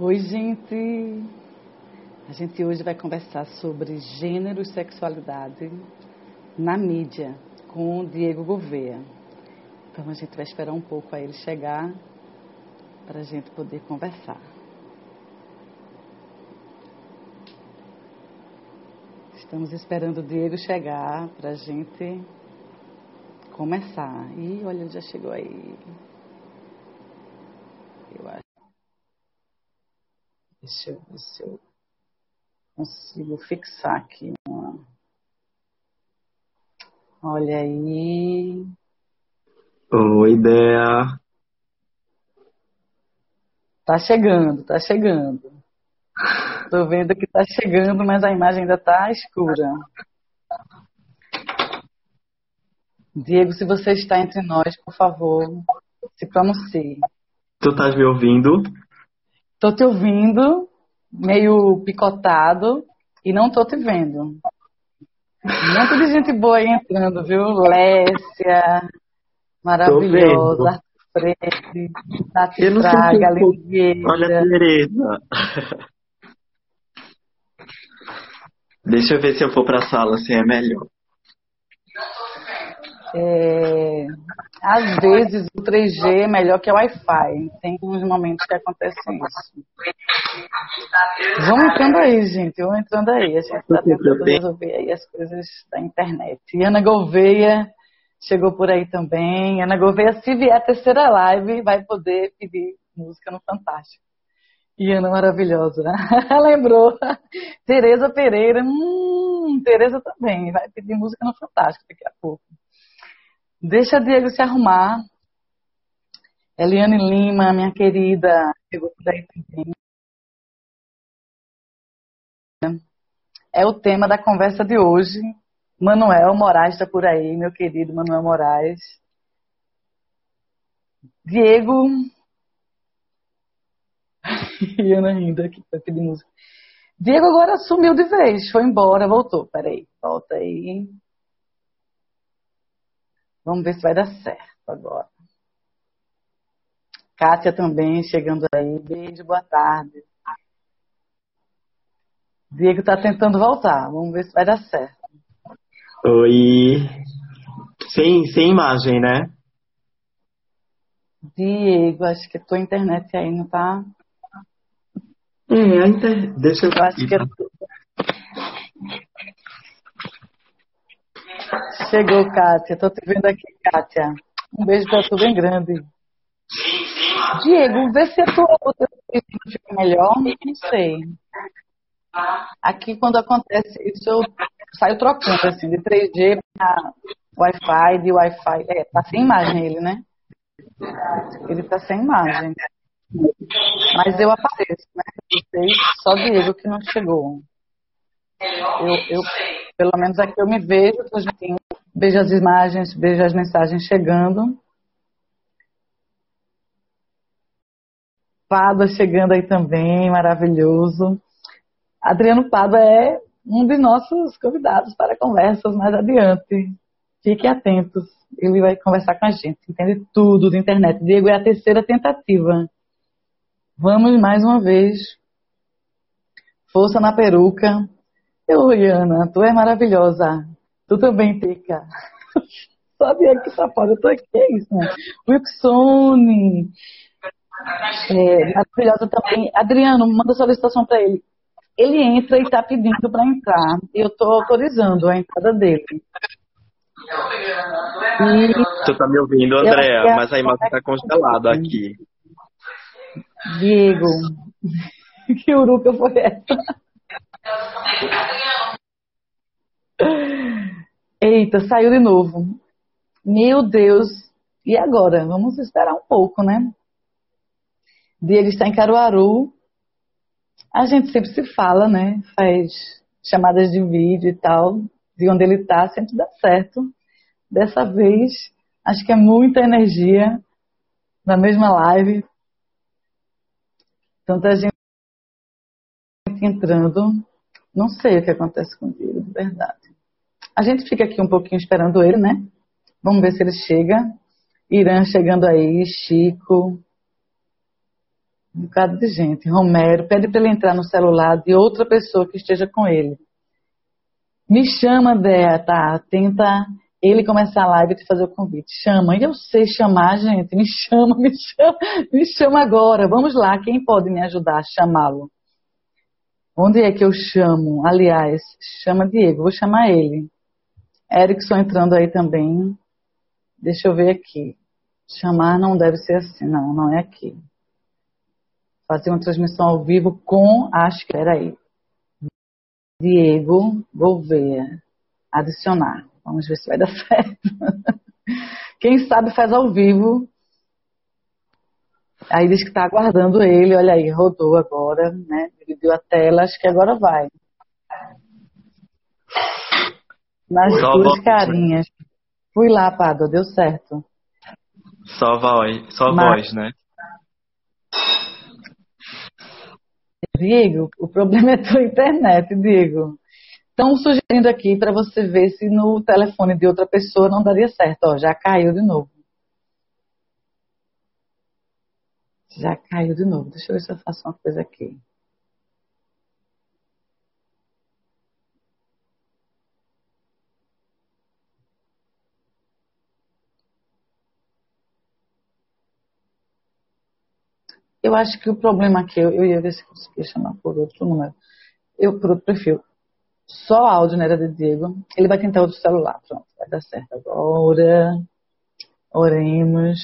Oi, gente! A gente hoje vai conversar sobre gênero e sexualidade na mídia com o Diego Gouveia. Então a gente vai esperar um pouco a ele chegar para a gente poder conversar. Estamos esperando o Diego chegar para a gente começar. E olha, ele já chegou aí. Eu acho. Deixa eu ver se eu consigo fixar aqui uma. Olha aí. Oi, Dea. Tá chegando, tá chegando. Tô vendo que tá chegando, mas a imagem ainda tá escura. Diego, se você está entre nós, por favor, se pronuncie. Tu estás me ouvindo? Tô te ouvindo, meio picotado, e não tô te vendo. Muito de gente boa aí entrando, viu? Lécia, maravilhosa, Freire, Tati Fraga, Olha a Tereza. Deixa eu ver se eu for pra sala, se é melhor. É, às vezes o 3G é melhor que o Wi-Fi. Tem uns momentos que acontece isso. Vamos entrando aí, gente. Vamos entrando aí. A gente está tentando resolver aí as coisas da internet. E Ana Gouveia chegou por aí também. Ana Gouveia, se vier a terceira live, vai poder pedir música no Fantástico. E Ana maravilhosa. Lembrou. Tereza Pereira. Hum, Tereza também. Vai pedir música no Fantástico daqui a pouco. Deixa Diego se arrumar. Eliane Lima, minha querida, chegou por aí também. É o tema da conversa de hoje. Manuel Moraes está por aí, meu querido Manuel Moraes. Diego. Ana rindo aqui para pedir música. Diego agora sumiu de vez, foi embora, voltou. Peraí, volta aí. Vamos ver se vai dar certo agora. Kátia também chegando aí. Beijo, boa tarde. Diego está tentando voltar. Vamos ver se vai dar certo. Oi. Sem, sem imagem, né? Diego, acho que a tua internet aí não tá. É, a internet. Deixa eu. Eu acho que é... Chegou, Kátia. Tô te vendo aqui, Kátia. Um beijo pra tu bem grande. Diego, vê se a tua outra fica melhor. Não sei. Aqui, quando acontece isso, eu saio trocando, assim, de 3G para Wi-Fi, de Wi-Fi. É, tá sem imagem ele, né? Ele tá sem imagem. Mas eu apareço, né? Só Diego que não chegou. Eu, eu, pelo menos aqui eu me vejo, vejo as imagens, vejo as mensagens chegando. Pada chegando aí também, maravilhoso. Adriano Pada é um de nossos convidados para conversas mais adiante. Fiquem atentos, ele vai conversar com a gente, entende tudo da internet. Diego é a terceira tentativa. Vamos mais uma vez. Força na peruca. Oi, Ana, tu é maravilhosa. Tu também, Teca. Sabia que fora, eu tô aqui, é isso, né? Wilksone. É, maravilhosa também. Adriano, manda solicitação para ele. Ele entra e está pedindo para entrar. Eu estou autorizando a entrada dele. E tu tá me ouvindo, Andréa, mas a imagem tá congelada aqui. Diego, que uruca foi essa? Eita, saiu de novo. Meu Deus. E agora? Vamos esperar um pouco, né? Diego está em Caruaru. A gente sempre se fala, né? Faz chamadas de vídeo e tal. De onde ele está, sempre dá certo. Dessa vez, acho que é muita energia na mesma live. Tanta gente entrando. Não sei o que acontece com ele, de verdade. A gente fica aqui um pouquinho esperando ele, né? Vamos ver se ele chega. Irã chegando aí, Chico. Um bocado de gente. Romero, pede para ele entrar no celular de outra pessoa que esteja com ele. Me chama, Dea, tá? Tenta ele começar a live e te fazer o convite. Chama. E eu sei chamar, gente. Me chama, me chama, me chama agora. Vamos lá. Quem pode me ajudar a chamá-lo? Onde é que eu chamo? Aliás, chama Diego. Vou chamar ele. Erickson entrando aí também. Deixa eu ver aqui. Chamar não deve ser assim. Não, não é aqui. Fazer uma transmissão ao vivo com. Acho que. Peraí. Diego Gouveia. Adicionar. Vamos ver se vai dar certo. Quem sabe faz ao vivo. Aí diz que está aguardando ele. Olha aí, rodou agora, né? Dividiu a tela. Acho que agora vai. Nas Só duas carinhas. Fui lá, Pado, deu certo. Só voz, só Mas... voz, né? Diego, o problema é tua internet, Diego. Estão sugerindo aqui para você ver se no telefone de outra pessoa não daria certo. Ó, já caiu de novo. Já caiu de novo. Deixa eu ver se eu faço uma coisa aqui. Eu acho que o problema aqui, eu, eu ia ver se conseguia chamar por outro número. Eu, por outro perfil. Só áudio, né, era de Diego. Ele vai tentar outro celular. Pronto, vai dar certo agora. Oremos.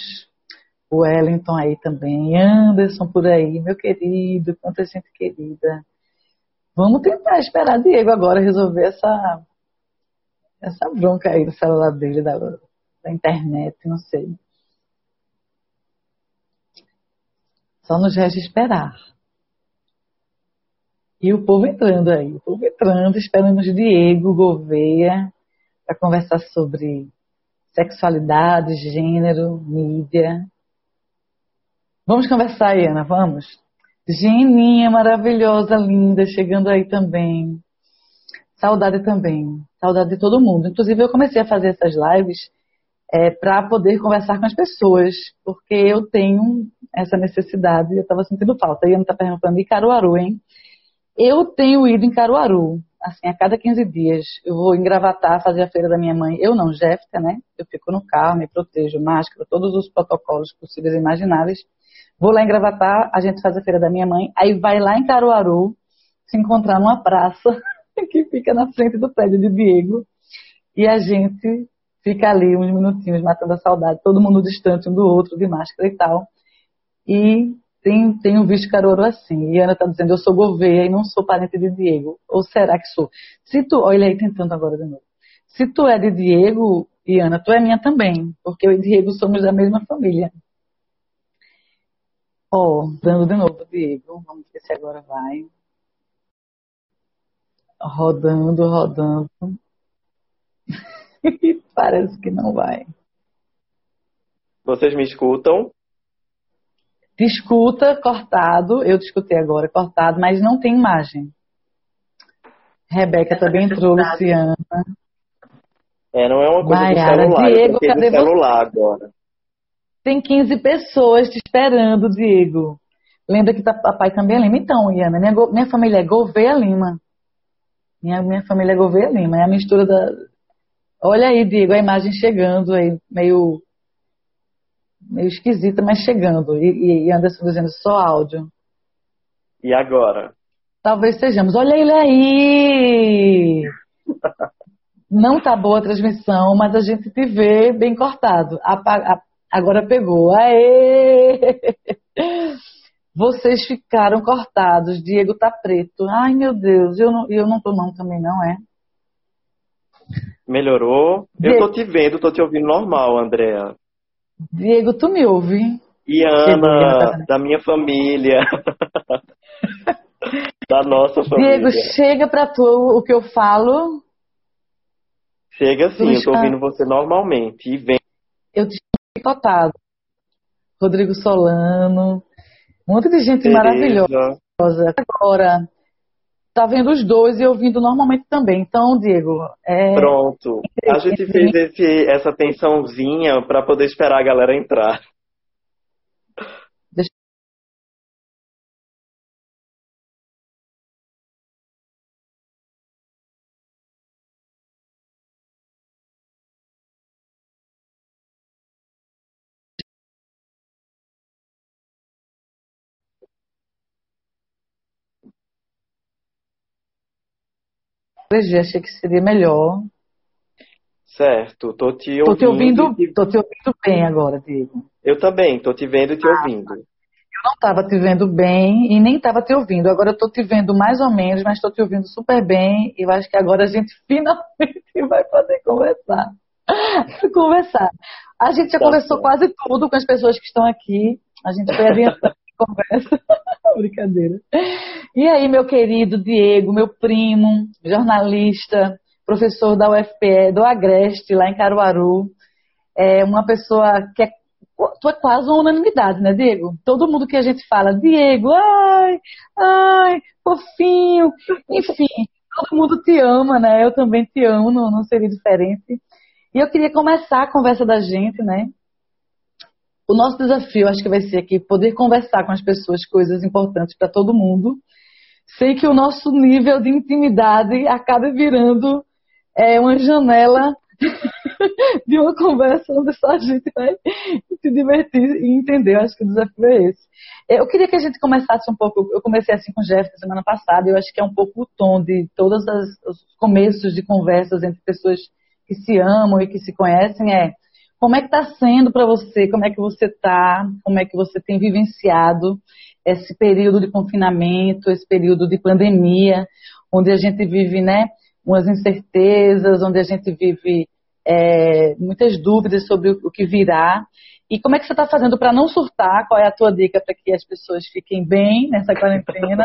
Wellington aí também. Anderson por aí, meu querido. Quanta gente querida. Vamos tentar esperar Diego agora resolver essa, essa bronca aí do celular dele, da, da internet, não sei. Só nos resta esperar. E o povo entrando aí, o povo entrando, esperamos Diego Gouveia para conversar sobre sexualidade, gênero, mídia. Vamos conversar aí, Ana, vamos? Geninha maravilhosa, linda, chegando aí também. Saudade também, saudade de todo mundo. Inclusive, eu comecei a fazer essas lives é, para poder conversar com as pessoas, porque eu tenho essa necessidade, eu estava sentindo falta. E Ana está perguntando, e Caruaru, hein? Eu tenho ido em Caruaru, assim, a cada 15 dias. Eu vou engravatar, fazer a feira da minha mãe. Eu não, Jéssica, né? Eu fico no carro, me protejo, máscara, todos os protocolos possíveis e imagináveis. Vou lá engravatar, a gente faz a feira da minha mãe, aí vai lá em Caruaru, se encontrar numa praça que fica na frente do prédio de Diego, e a gente fica ali uns minutinhos matando a saudade, todo mundo distante um do outro, de máscara e tal. E tenho, tenho visto Caruaru assim. E Ana está dizendo, eu sou Gouveia e não sou parente de Diego. Ou será que sou? Se tu, olha aí tentando agora de novo. Se tu é de Diego, e Ana, tu é minha também. Porque eu e Diego somos da mesma família. Ó, oh, dando de novo, Diego. Vamos ver se agora vai. Rodando, rodando. Parece que não vai. Vocês me escutam? Discuta cortado, eu discutei agora cortado, mas não tem imagem. Rebeca também entrou, Luciana. É, não é uma coisa Maiara, do celular, Diego, cadê celular você? agora. Tem 15 pessoas te esperando, Diego. Lembra que tá, papai também é Lima? Então, Iana, minha, minha família é Gouveia Lima. Minha, minha família é Gouveia Lima. É a mistura da. Olha aí, Diego, a imagem chegando aí, meio meio esquisita, mas chegando. E, e Anderson dizendo só áudio. E agora? Talvez sejamos. Olha ele aí! Não tá boa a transmissão, mas a gente te vê bem cortado. agora pegou. Aê! Vocês ficaram cortados. Diego tá preto. Ai, meu Deus. Eu não, eu não tô não também, não é? Melhorou? Eu tô te vendo, tô te ouvindo normal, Andréa. Diego, tu me ouve? E Ana, da minha família. da nossa família. Diego, chega pra tu o que eu falo. Chega sim, eu tô ouvindo você normalmente. E vem. Eu te cotado. Rodrigo Solano. Um monte de gente Tereza. maravilhosa. Agora, tá vendo os dois e ouvindo normalmente também. Então, Diego. É... Pronto. A gente fez esse, essa tensãozinha para poder esperar a galera entrar. Achei que seria melhor. Certo, tô te ouvindo. Tô te ouvindo, te... tô te ouvindo bem agora, Diego. Eu também, tô te vendo e te ah, ouvindo. Eu não estava te vendo bem e nem estava te ouvindo. Agora eu tô te vendo mais ou menos, mas estou te ouvindo super bem. E eu acho que agora a gente finalmente vai poder conversar. conversar. A gente já tá conversou quase tudo com as pessoas que estão aqui. A gente foi adiantando a conversa. Brincadeira. E aí, meu querido Diego, meu primo, jornalista, professor da UFPE, do Agreste, lá em Caruaru. É uma pessoa que é, tu é quase uma unanimidade, né, Diego? Todo mundo que a gente fala, Diego, ai, ai, fofinho, enfim, todo mundo te ama, né? Eu também te amo, não, não seria diferente. E eu queria começar a conversa da gente, né? O nosso desafio, acho que vai ser aqui, poder conversar com as pessoas coisas importantes para todo mundo, sem que o nosso nível de intimidade acabe virando é, uma janela de uma conversa onde só a gente vai se divertir e entender. Eu acho que o desafio é esse. Eu queria que a gente começasse um pouco. Eu comecei assim com o Jeff semana passada. Eu acho que é um pouco o tom de todos os começos de conversas entre pessoas que se amam e que se conhecem. É como é que está sendo para você? Como é que você está? Como é que você tem vivenciado esse período de confinamento, esse período de pandemia, onde a gente vive, né? umas incertezas, onde a gente vive é, muitas dúvidas sobre o, que virá. E como é que você está fazendo para não surtar? Qual é a tua dica para que as pessoas fiquem bem nessa quarentena?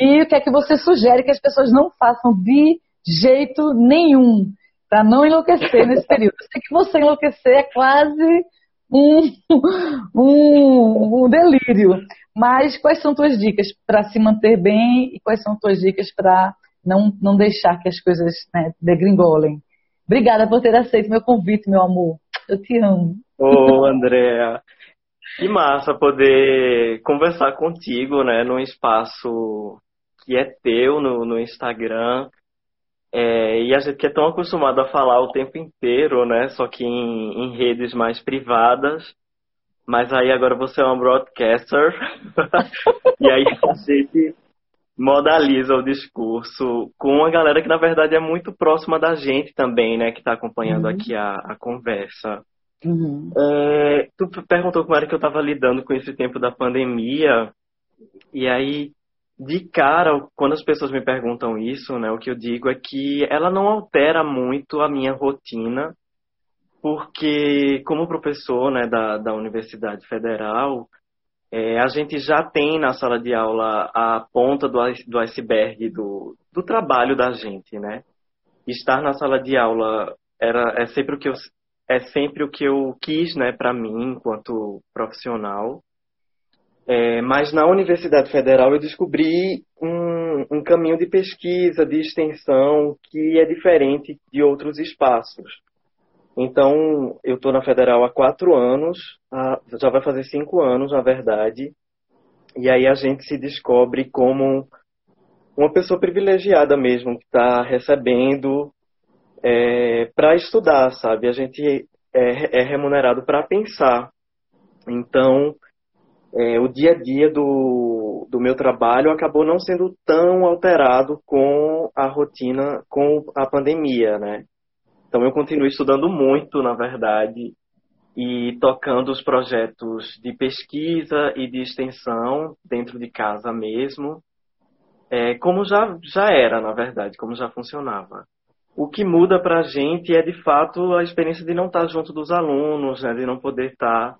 E o que é que você sugere que as pessoas não façam de jeito nenhum para não enlouquecer nesse período? Eu sei que você enlouquecer é quase um, um, um delírio. Mas quais são tuas dicas para se manter bem e quais são tuas dicas para não, não deixar que as coisas né, degringolem. Obrigada por ter aceito meu convite, meu amor. Eu te amo. Ô, oh, Andréa. Que massa poder conversar contigo, né, num espaço que é teu no, no Instagram. É, e a gente que é tão acostumado a falar o tempo inteiro, né, só que em, em redes mais privadas. Mas aí agora você é um broadcaster. e aí a gente modaliza o discurso com uma galera que na verdade é muito próxima da gente também, né, que está acompanhando uhum. aqui a, a conversa. Uhum. É, tu perguntou como era que eu estava lidando com esse tempo da pandemia, e aí, de cara, quando as pessoas me perguntam isso, né, o que eu digo é que ela não altera muito a minha rotina, porque como professor né, da, da Universidade Federal, é, a gente já tem na sala de aula a ponta do, do iceberg do, do trabalho da gente, né? Estar na sala de aula era, é, sempre o que eu, é sempre o que eu quis, né, para mim, enquanto profissional. É, mas na Universidade Federal eu descobri um, um caminho de pesquisa, de extensão, que é diferente de outros espaços. Então, eu estou na Federal há quatro anos, já vai fazer cinco anos, na verdade, e aí a gente se descobre como uma pessoa privilegiada mesmo, que está recebendo é, para estudar, sabe? A gente é, é remunerado para pensar. Então, é, o dia a dia do, do meu trabalho acabou não sendo tão alterado com a rotina, com a pandemia, né? Então eu continuo estudando muito, na verdade, e tocando os projetos de pesquisa e de extensão dentro de casa mesmo, é, como já, já era, na verdade, como já funcionava. O que muda para a gente é, de fato, a experiência de não estar junto dos alunos, né, de não poder estar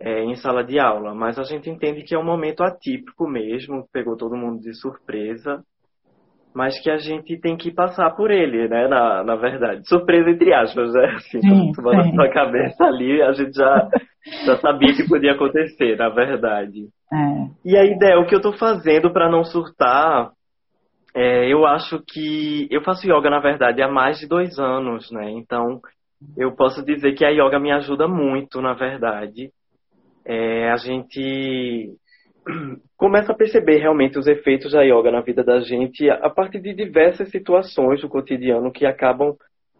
é, em sala de aula. Mas a gente entende que é um momento atípico mesmo, pegou todo mundo de surpresa mas que a gente tem que passar por ele, né? Na, na verdade. Surpresa entre aspas, né? Assim, sim, tu na sua cabeça ali, a gente já, já sabia que podia acontecer, na verdade. É. E a ideia, o que eu tô fazendo para não surtar, é, eu acho que eu faço yoga, na verdade, há mais de dois anos, né? Então, eu posso dizer que a yoga me ajuda muito, na verdade. É, a gente começa a perceber realmente os efeitos da yoga na vida da gente a partir de diversas situações do cotidiano que acabam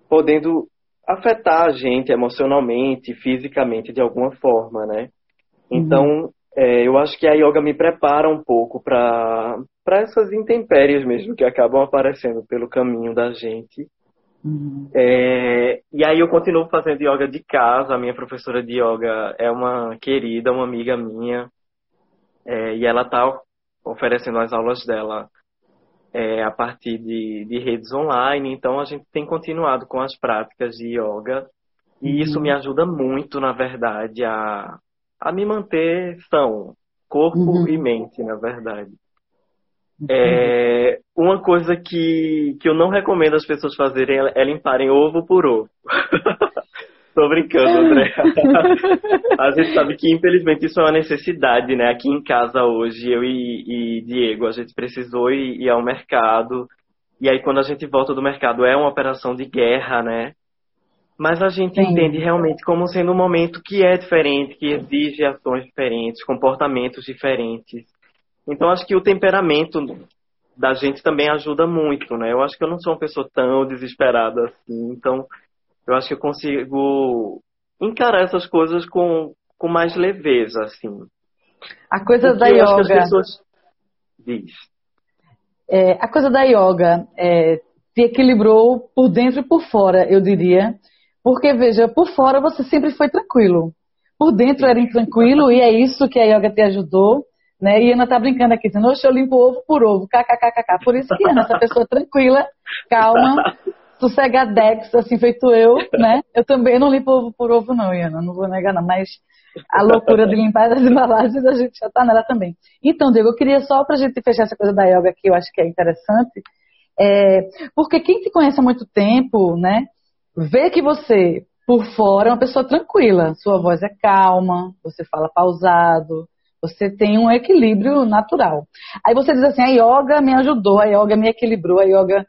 podendo afetar a gente emocionalmente, fisicamente de alguma forma, né? Então, uhum. é, eu acho que a yoga me prepara um pouco para para essas intempéries mesmo que acabam aparecendo pelo caminho da gente. Uhum. É, e aí eu continuo fazendo yoga de casa. A minha professora de yoga é uma querida, uma amiga minha. É, e ela está oferecendo as aulas dela é, a partir de, de, redes online. Então a gente tem continuado com as práticas de yoga. E uhum. isso me ajuda muito, na verdade, a, a me manter são, corpo uhum. e mente, na verdade. É, uma coisa que, que eu não recomendo as pessoas fazerem é, é limparem ovo por ovo. Tô brincando, André. a gente sabe que, infelizmente, isso é uma necessidade, né? Aqui em casa hoje, eu e, e Diego, a gente precisou ir, ir ao mercado. E aí, quando a gente volta do mercado, é uma operação de guerra, né? Mas a gente Sim. entende realmente como sendo um momento que é diferente, que exige ações diferentes, comportamentos diferentes. Então acho que o temperamento da gente também ajuda muito, né? Eu acho que eu não sou uma pessoa tão desesperada assim, então eu acho que eu consigo encarar essas coisas com, com mais leveza, assim. A coisa Porque da yoga. as pessoas... Diz. É, a coisa da yoga é, te equilibrou por dentro e por fora, eu diria. Porque, veja, por fora você sempre foi tranquilo. Por dentro era intranquilo e é isso que a yoga te ajudou. Né? E Ana tá brincando aqui, dizendo, oxe, eu limpo ovo por ovo, kkkk. Por isso que Ana, essa pessoa tranquila, calma, sossegadex, assim feito eu, né? Eu também não limpo ovo por ovo, não, Iana, não vou negar, não, mas a loucura de limpar as embalagens, a gente já tá nela também. Então, Diego, eu queria só pra gente fechar essa coisa da yoga que eu acho que é interessante, é, porque quem te conhece há muito tempo, né, vê que você, por fora, é uma pessoa tranquila, sua voz é calma, você fala pausado, você tem um equilíbrio natural. Aí você diz assim, a yoga me ajudou, a yoga me equilibrou, a yoga.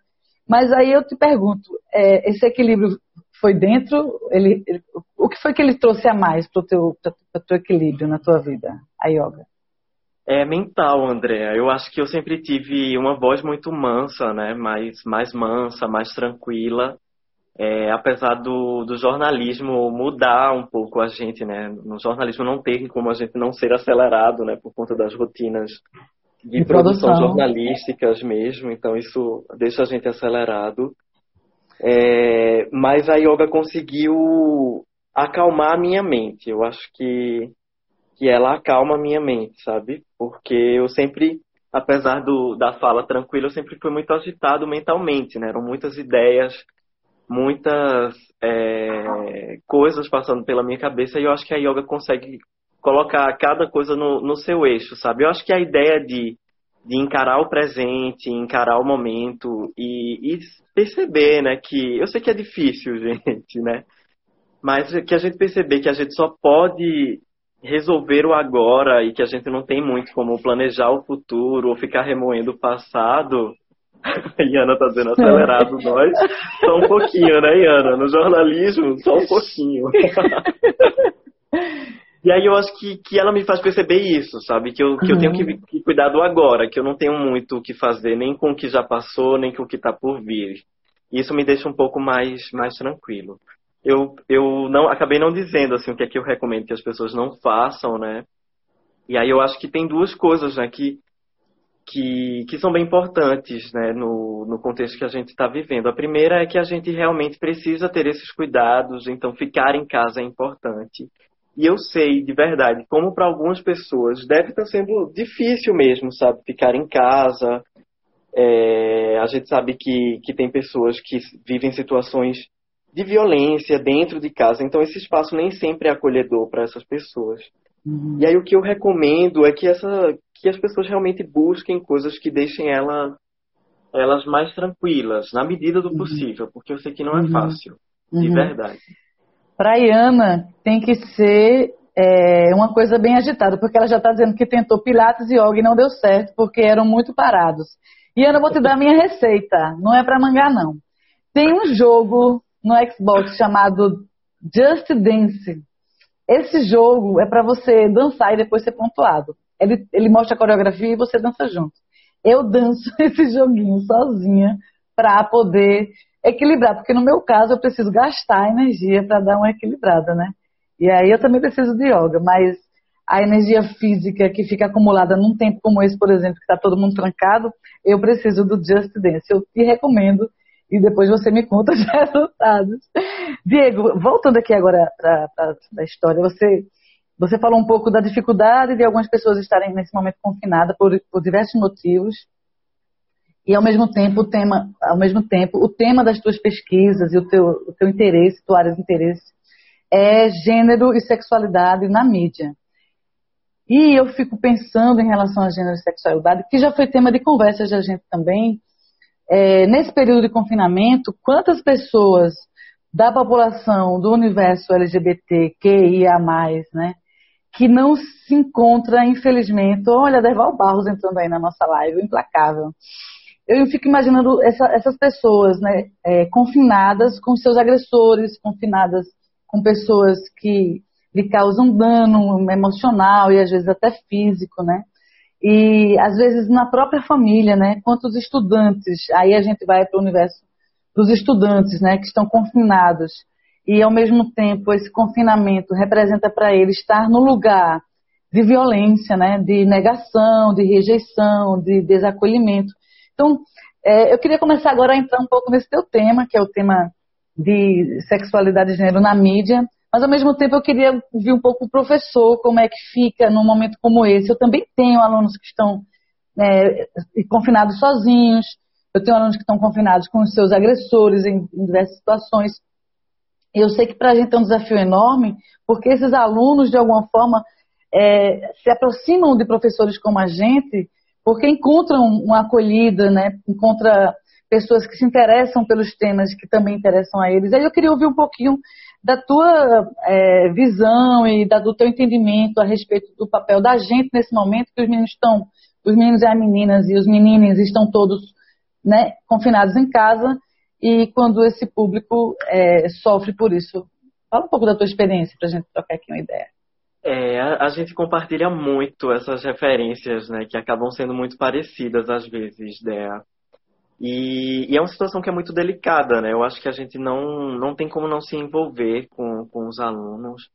Mas aí eu te pergunto, é, esse equilíbrio foi dentro? Ele, ele, o que foi que ele trouxe a mais para o teu, teu equilíbrio na tua vida, a yoga? É mental, André. Eu acho que eu sempre tive uma voz muito mansa, né? Mais, mais mansa, mais tranquila é, apesar do, do jornalismo mudar um pouco a gente, né? No jornalismo não tem como a gente não ser acelerado, né? Por conta das rotinas de, de produção, produção jornalísticas mesmo, então isso deixa a gente acelerado. É, mas a yoga conseguiu acalmar a minha mente. Eu acho que, que ela acalma a minha mente, sabe? Porque eu sempre, apesar do, da fala tranquila, eu sempre fui muito agitado mentalmente, né? Eram muitas ideias muitas é, coisas passando pela minha cabeça e eu acho que a yoga consegue colocar cada coisa no, no seu eixo, sabe? Eu acho que a ideia de, de encarar o presente, encarar o momento e, e perceber, né, que eu sei que é difícil, gente, né? Mas que a gente perceber que a gente só pode resolver o agora e que a gente não tem muito como planejar o futuro ou ficar remoendo o passado, Iana tá dizendo acelerado nós. Só um pouquinho, né, Iana? No jornalismo, só um pouquinho. e aí eu acho que, que ela me faz perceber isso, sabe? Que eu, que eu tenho que, uhum. que cuidar do agora, que eu não tenho muito o que fazer, nem com o que já passou, nem com o que tá por vir. Isso me deixa um pouco mais, mais tranquilo. Eu, eu não acabei não dizendo assim o que é que eu recomendo que as pessoas não façam, né? E aí eu acho que tem duas coisas, né? Que que, que são bem importantes né, no, no contexto que a gente está vivendo. A primeira é que a gente realmente precisa ter esses cuidados, então ficar em casa é importante. E eu sei de verdade como para algumas pessoas deve estar tá sendo difícil mesmo, sabe, ficar em casa. É, a gente sabe que, que tem pessoas que vivem situações de violência dentro de casa, então esse espaço nem sempre é acolhedor para essas pessoas. Uhum. E aí o que eu recomendo é que essa que as pessoas realmente busquem coisas que deixem ela, elas mais tranquilas, na medida do uhum. possível, porque eu sei que não é uhum. fácil, de uhum. verdade. Para Iana, tem que ser é, uma coisa bem agitada, porque ela já está dizendo que tentou Pilates e Yoga e não deu certo, porque eram muito parados. E Ana, vou te dar a minha receita, não é para mangar, não. Tem um jogo no Xbox chamado Just Dance. Esse jogo é para você dançar e depois ser pontuado. Ele, ele mostra a coreografia e você dança junto. Eu danço esse joguinho sozinha para poder equilibrar, porque no meu caso eu preciso gastar energia para dar uma equilibrada, né? E aí eu também preciso de yoga, mas a energia física que fica acumulada num tempo como esse, por exemplo, que está todo mundo trancado, eu preciso do Just Dance. Eu te recomendo e depois você me conta os resultados. Diego, voltando aqui agora para a história, você, você falou um pouco da dificuldade de algumas pessoas estarem nesse momento confinadas por, por diversos motivos. E ao mesmo tempo o tema, ao mesmo tempo, o tema das tuas pesquisas e o teu, o teu interesse, tua área de interesse é gênero e sexualidade na mídia. E eu fico pensando em relação a gênero e sexualidade, que já foi tema de conversas da gente também, é, nesse período de confinamento, quantas pessoas da população do universo LGBTQIA+, né, que não se encontra, infelizmente, olha, Derval Barros entrando aí na nossa live, implacável. Eu fico imaginando essa, essas pessoas, né, é, confinadas com seus agressores, confinadas com pessoas que lhe causam dano emocional e às vezes até físico, né? E às vezes na própria família, né? Quantos estudantes, aí a gente vai para o universo dos estudantes, né? Que estão confinados e ao mesmo tempo esse confinamento representa para eles estar no lugar de violência, né? De negação, de rejeição, de desacolhimento. Então, é, eu queria começar agora a entrar um pouco nesse teu tema, que é o tema de sexualidade e gênero na mídia, mas ao mesmo tempo eu queria ouvir um pouco o professor, como é que fica num momento como esse. Eu também tenho alunos que estão é, confinados sozinhos, eu tenho alunos que estão confinados com os seus agressores em, em diversas situações. Eu sei que para a gente é um desafio enorme, porque esses alunos, de alguma forma, é, se aproximam de professores como a gente, porque encontram uma acolhida, né? encontra pessoas que se interessam pelos temas que também interessam a eles. Aí eu queria ouvir um pouquinho da tua é, visão e da, do teu entendimento a respeito do papel da gente nesse momento que os meninos estão, os meninos e as meninas e os meninos estão todos né, confinados em casa e quando esse público é, sofre por isso. Fala um pouco da tua experiência para a gente trocar aqui uma ideia. É, a, gente compartilha muito essas referências, né, que acabam sendo muito parecidas às vezes, né? E, e, é uma situação que é muito delicada, né? Eu acho que a gente não, não tem como não se envolver com, com os alunos.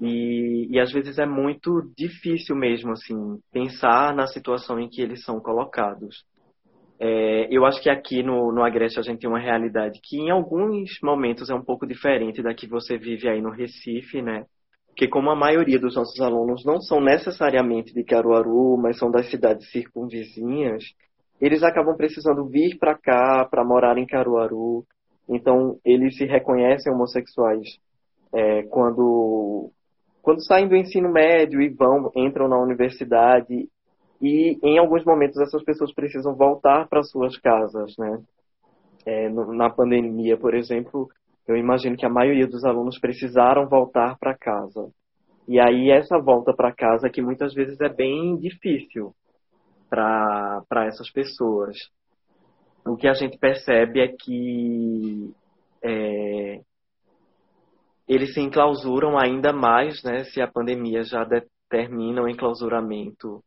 E, e às vezes é muito difícil mesmo, assim, pensar na situação em que eles são colocados. É, eu acho que aqui no, no Agreste a gente tem uma realidade que em alguns momentos é um pouco diferente da que você vive aí no Recife, né? Porque como a maioria dos nossos alunos não são necessariamente de Caruaru, mas são das cidades circunvizinhas, eles acabam precisando vir para cá para morar em Caruaru. Então, eles se reconhecem homossexuais é, quando, quando saem do ensino médio e vão, entram na universidade. E, em alguns momentos, essas pessoas precisam voltar para suas casas, né? É, na pandemia, por exemplo, eu imagino que a maioria dos alunos precisaram voltar para casa. E aí, essa volta para casa, que muitas vezes é bem difícil, para essas pessoas. O que a gente percebe é que é, eles se enclausuram ainda mais, né, se a pandemia já determina o enclausuramento.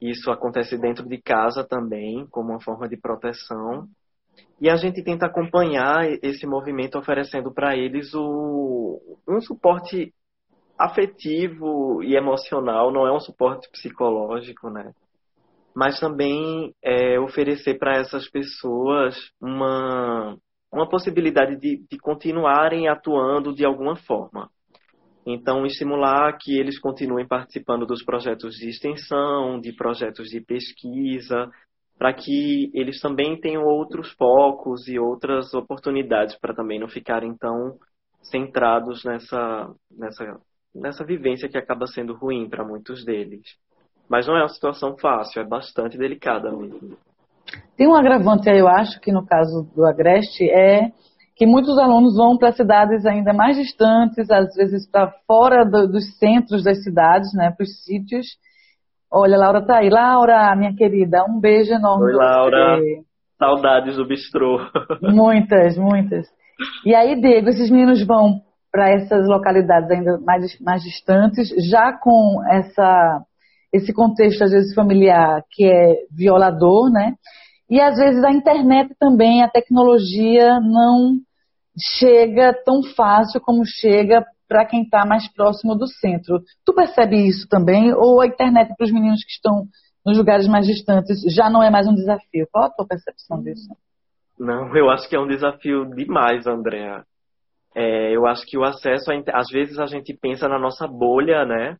Isso acontece dentro de casa também, como uma forma de proteção. E a gente tenta acompanhar esse movimento oferecendo para eles o, um suporte afetivo e emocional, não é um suporte psicológico, né? Mas também é, oferecer para essas pessoas uma, uma possibilidade de, de continuarem atuando de alguma forma. Então, estimular que eles continuem participando dos projetos de extensão, de projetos de pesquisa, para que eles também tenham outros focos e outras oportunidades para também não ficarem tão centrados nessa, nessa, nessa vivência que acaba sendo ruim para muitos deles. Mas não é uma situação fácil, é bastante delicada mesmo. Tem um agravante aí, eu acho, que no caso do Agreste é que muitos alunos vão para cidades ainda mais distantes, às vezes para fora do, dos centros das cidades, né, para os sítios. Olha, Laura tá aí. Laura, minha querida, um beijo enorme. Oi, Laura. Saudades do bistrô. Muitas, muitas. E aí, Diego, esses meninos vão para essas localidades ainda mais, mais distantes, já com essa esse contexto, às vezes, familiar que é violador, né? E às vezes a internet também, a tecnologia não chega tão fácil como chega para quem está mais próximo do centro. Tu percebe isso também? Ou a internet para os meninos que estão nos lugares mais distantes já não é mais um desafio? Qual a tua percepção disso? Não, eu acho que é um desafio demais, Andréa. É, eu acho que o acesso, a, às vezes a gente pensa na nossa bolha, né?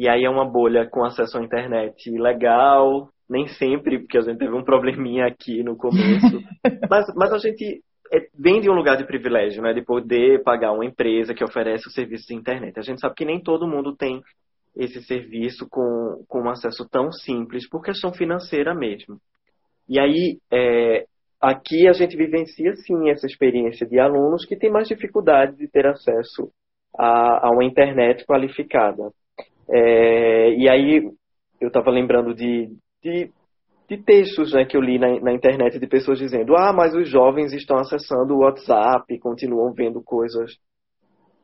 E aí é uma bolha com acesso à internet legal, nem sempre, porque a gente teve um probleminha aqui no começo. mas, mas a gente é, vem de um lugar de privilégio, né? De poder pagar uma empresa que oferece o serviço de internet. A gente sabe que nem todo mundo tem esse serviço com, com um acesso tão simples, por questão financeira mesmo. E aí, é, aqui a gente vivencia sim essa experiência de alunos que têm mais dificuldade de ter acesso a, a uma internet qualificada. É, e aí eu estava lembrando de, de, de, textos né, que eu li na, na, internet de pessoas dizendo: ah, mas os jovens estão acessando o WhatsApp, continuam vendo coisas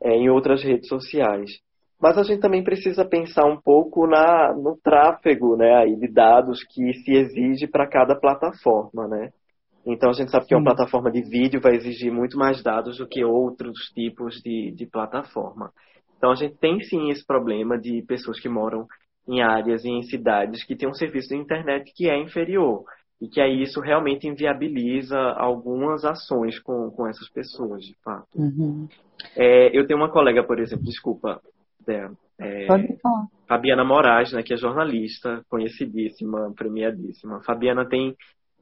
é, em outras redes sociais. Mas a gente também precisa pensar um pouco na, no tráfego né, aí de dados que se exige para cada plataforma. Né? Então a gente sabe que uma plataforma de vídeo vai exigir muito mais dados do que outros tipos de, de plataforma. Então a gente tem sim esse problema de pessoas que moram em áreas e em cidades que têm um serviço de internet que é inferior. E que aí isso realmente inviabiliza algumas ações com, com essas pessoas, de fato. Uhum. É, eu tenho uma colega, por exemplo, desculpa, Débora, é, Fabiana Moraes, né, que é jornalista, conhecidíssima, premiadíssima. Fabiana tem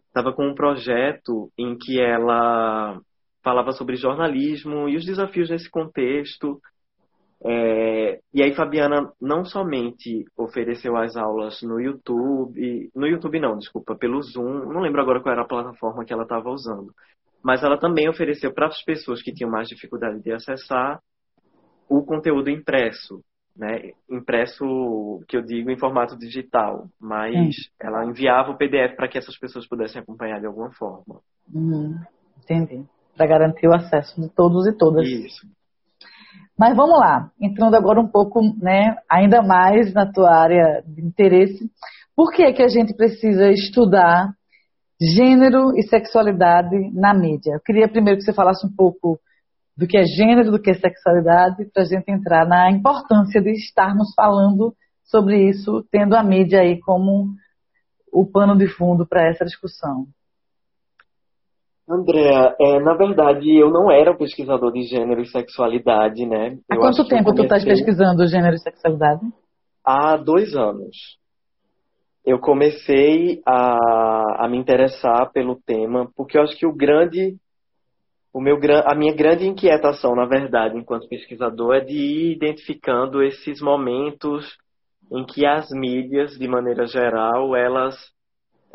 estava com um projeto em que ela falava sobre jornalismo e os desafios nesse contexto é, e aí Fabiana não somente ofereceu as aulas no YouTube, no YouTube não, desculpa, pelo Zoom, não lembro agora qual era a plataforma que ela estava usando, mas ela também ofereceu para as pessoas que tinham mais dificuldade de acessar o conteúdo impresso, né? Impresso, que eu digo, em formato digital, mas hum. ela enviava o PDF para que essas pessoas pudessem acompanhar de alguma forma. Uhum. Entendi. Para garantir o acesso de todos e todas. Isso. Mas vamos lá, entrando agora um pouco, né, ainda mais na tua área de interesse. Por que, que a gente precisa estudar gênero e sexualidade na mídia? Eu queria primeiro que você falasse um pouco do que é gênero, do que é sexualidade, para a gente entrar na importância de estarmos falando sobre isso, tendo a mídia aí como o pano de fundo para essa discussão. Andréa, é, na verdade eu não era um pesquisador de gênero e sexualidade, né? Há eu quanto tempo comecei... tu estás pesquisando gênero e sexualidade? Há dois anos. Eu comecei a, a me interessar pelo tema, porque eu acho que o grande, o meu, a minha grande inquietação, na verdade, enquanto pesquisador, é de ir identificando esses momentos em que as mídias, de maneira geral, elas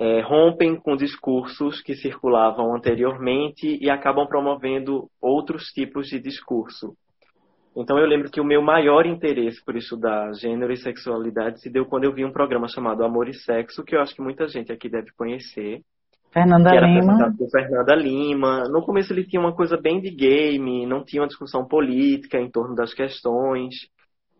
é, rompem com discursos que circulavam anteriormente e acabam promovendo outros tipos de discurso. Então eu lembro que o meu maior interesse por estudar gênero e sexualidade se deu quando eu vi um programa chamado Amor e Sexo, que eu acho que muita gente aqui deve conhecer. Fernanda Lima. Por Fernanda Lima. No começo ele tinha uma coisa bem de game, não tinha uma discussão política em torno das questões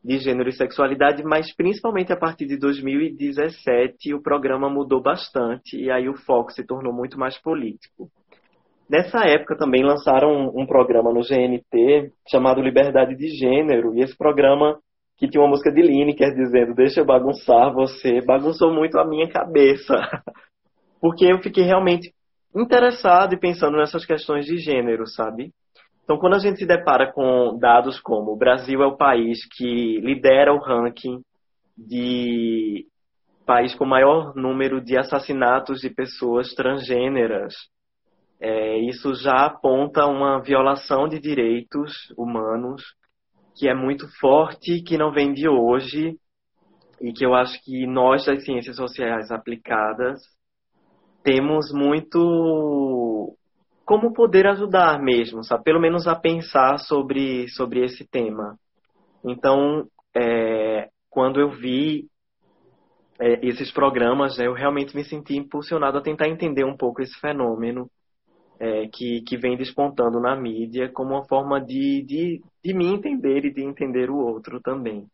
de gênero e sexualidade, mas principalmente a partir de 2017 o programa mudou bastante e aí o foco se tornou muito mais político. Nessa época também lançaram um, um programa no GNT chamado Liberdade de Gênero e esse programa que tinha uma música de Lineker dizendo deixa eu bagunçar você, bagunçou muito a minha cabeça. Porque eu fiquei realmente interessado e pensando nessas questões de gênero, sabe? Então, quando a gente se depara com dados como o Brasil é o país que lidera o ranking de país com maior número de assassinatos de pessoas transgêneras, é, isso já aponta uma violação de direitos humanos que é muito forte, que não vem de hoje e que eu acho que nós das ciências sociais aplicadas temos muito como poder ajudar mesmo, sabe? Pelo menos a pensar sobre, sobre esse tema. Então, é, quando eu vi é, esses programas, né, eu realmente me senti impulsionado a tentar entender um pouco esse fenômeno é, que, que vem despontando na mídia como uma forma de, de, de me entender e de entender o outro também.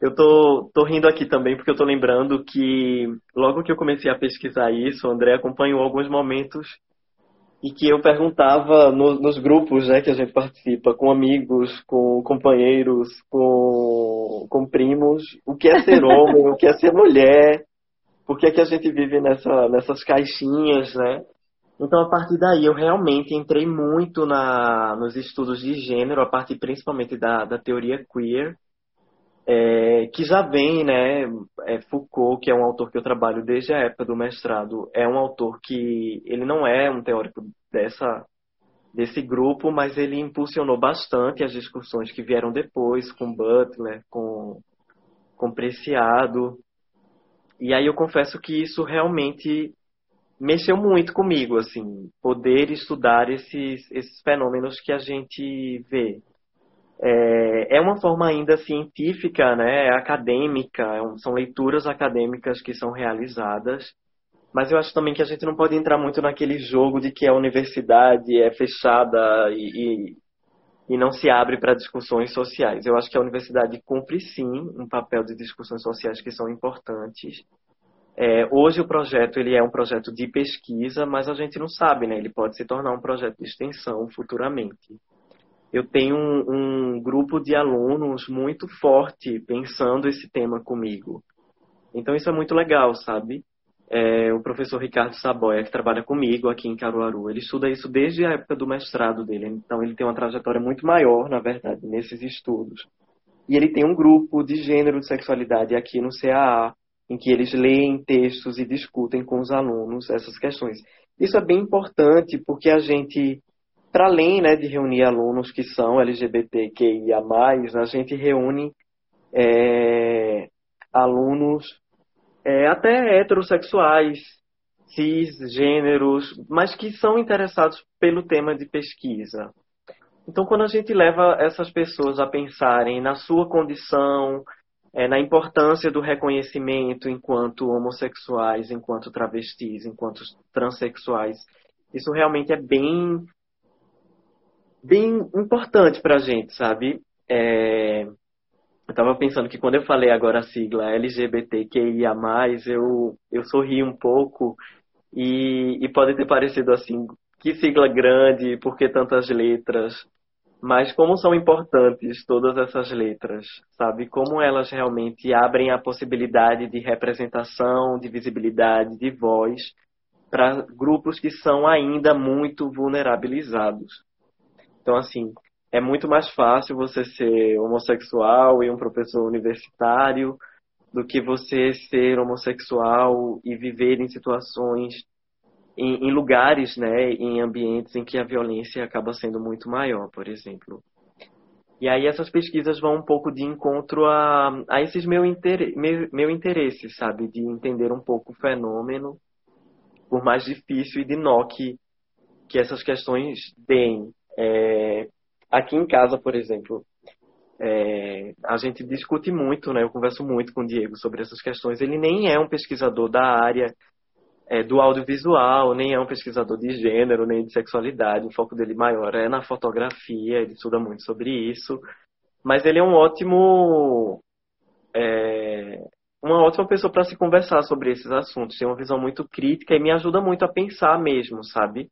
Eu tô, tô rindo aqui também porque eu tô lembrando que logo que eu comecei a pesquisar isso, o André acompanhou alguns momentos e que eu perguntava no, nos grupos né, que a gente participa, com amigos, com companheiros, com, com primos, o que é ser homem, o que é ser mulher, por que é que a gente vive nessa, nessas caixinhas, né? Então, a partir daí, eu realmente entrei muito na, nos estudos de gênero, a partir principalmente da, da teoria queer, é, que já vem, né, é Foucault, que é um autor que eu trabalho desde a época do mestrado, é um autor que ele não é um teórico dessa desse grupo, mas ele impulsionou bastante as discussões que vieram depois com Butler, com com Preciado. E aí eu confesso que isso realmente mexeu muito comigo, assim, poder estudar esses esses fenômenos que a gente vê é, é uma forma ainda científica, né, acadêmica, é são leituras acadêmicas que são realizadas, mas eu acho também que a gente não pode entrar muito naquele jogo de que a universidade é fechada e, e, e não se abre para discussões sociais. Eu acho que a universidade cumpre sim um papel de discussões sociais que são importantes. É, hoje o projeto ele é um projeto de pesquisa, mas a gente não sabe, né? Ele pode se tornar um projeto de extensão futuramente eu tenho um, um, grupo de alunos muito forte pensando esse tema comigo. Então isso é muito legal, sabe? É, o professor Ricardo Saboia, que trabalha comigo aqui em Caruaru, ele estuda isso desde a época do mestrado dele. Então ele tem uma trajetória muito maior, na verdade, nesses estudos. E ele tem um grupo de gênero e sexualidade aqui no CAA, em que eles leem textos e discutem com os alunos essas questões. Isso é bem importante porque a gente para além né, de reunir alunos que são LGBTQIA+, a gente reúne é, alunos é, até heterossexuais, cisgêneros, mas que são interessados pelo tema de pesquisa. Então, quando a gente leva essas pessoas a pensarem na sua condição, é, na importância do reconhecimento enquanto homossexuais, enquanto travestis, enquanto transexuais, isso realmente é bem bem importante para a gente, sabe? É, eu estava pensando que quando eu falei agora a sigla LGBTQIA+, eu, eu sorri um pouco e, e pode ter parecido assim, que sigla grande, por que tantas letras? Mas como são importantes todas essas letras, sabe? Como elas realmente abrem a possibilidade de representação, de visibilidade, de voz para grupos que são ainda muito vulnerabilizados. Então, assim, é muito mais fácil você ser homossexual e um professor universitário do que você ser homossexual e viver em situações, em, em, lugares, né, em ambientes em que a violência acaba sendo muito maior, por exemplo. E aí essas pesquisas vão um pouco de encontro a, a esses meu, inter, meu, meu interesse, sabe, de entender um pouco o fenômeno, por mais difícil e de nó que, que essas questões deem. É, aqui em casa, por exemplo, é, a gente discute muito, né? Eu converso muito com o Diego sobre essas questões. Ele nem é um pesquisador da área é, do audiovisual, nem é um pesquisador de gênero, nem de sexualidade. O foco dele maior é na fotografia, ele estuda muito sobre isso. Mas ele é um ótimo. É, uma ótima pessoa para se conversar sobre esses assuntos. Tem uma visão muito crítica e me ajuda muito a pensar mesmo, sabe?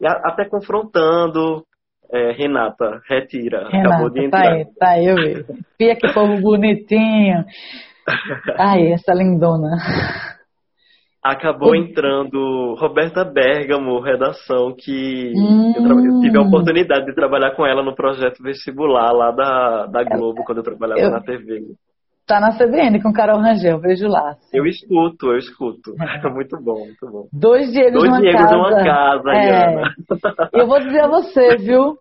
E a, até confrontando é, Renata, retira. Renata, acabou de entrar. Tá aí, tá aí, eu vi. Pia que povo bonitinho. Ai, essa lindona. Acabou entrando Roberta Bergamo, redação, que hum. eu, eu, tive a oportunidade de trabalhar com ela no projeto vestibular lá da, da Globo, quando eu trabalhava eu, na TV. Tá na CBN com Carol Rangel, vejo lá. Eu escuto, eu escuto. É. muito bom, muito bom. Dois Diegos Dois numa Diegos casa. numa casa, é. Eu vou dizer a você, viu?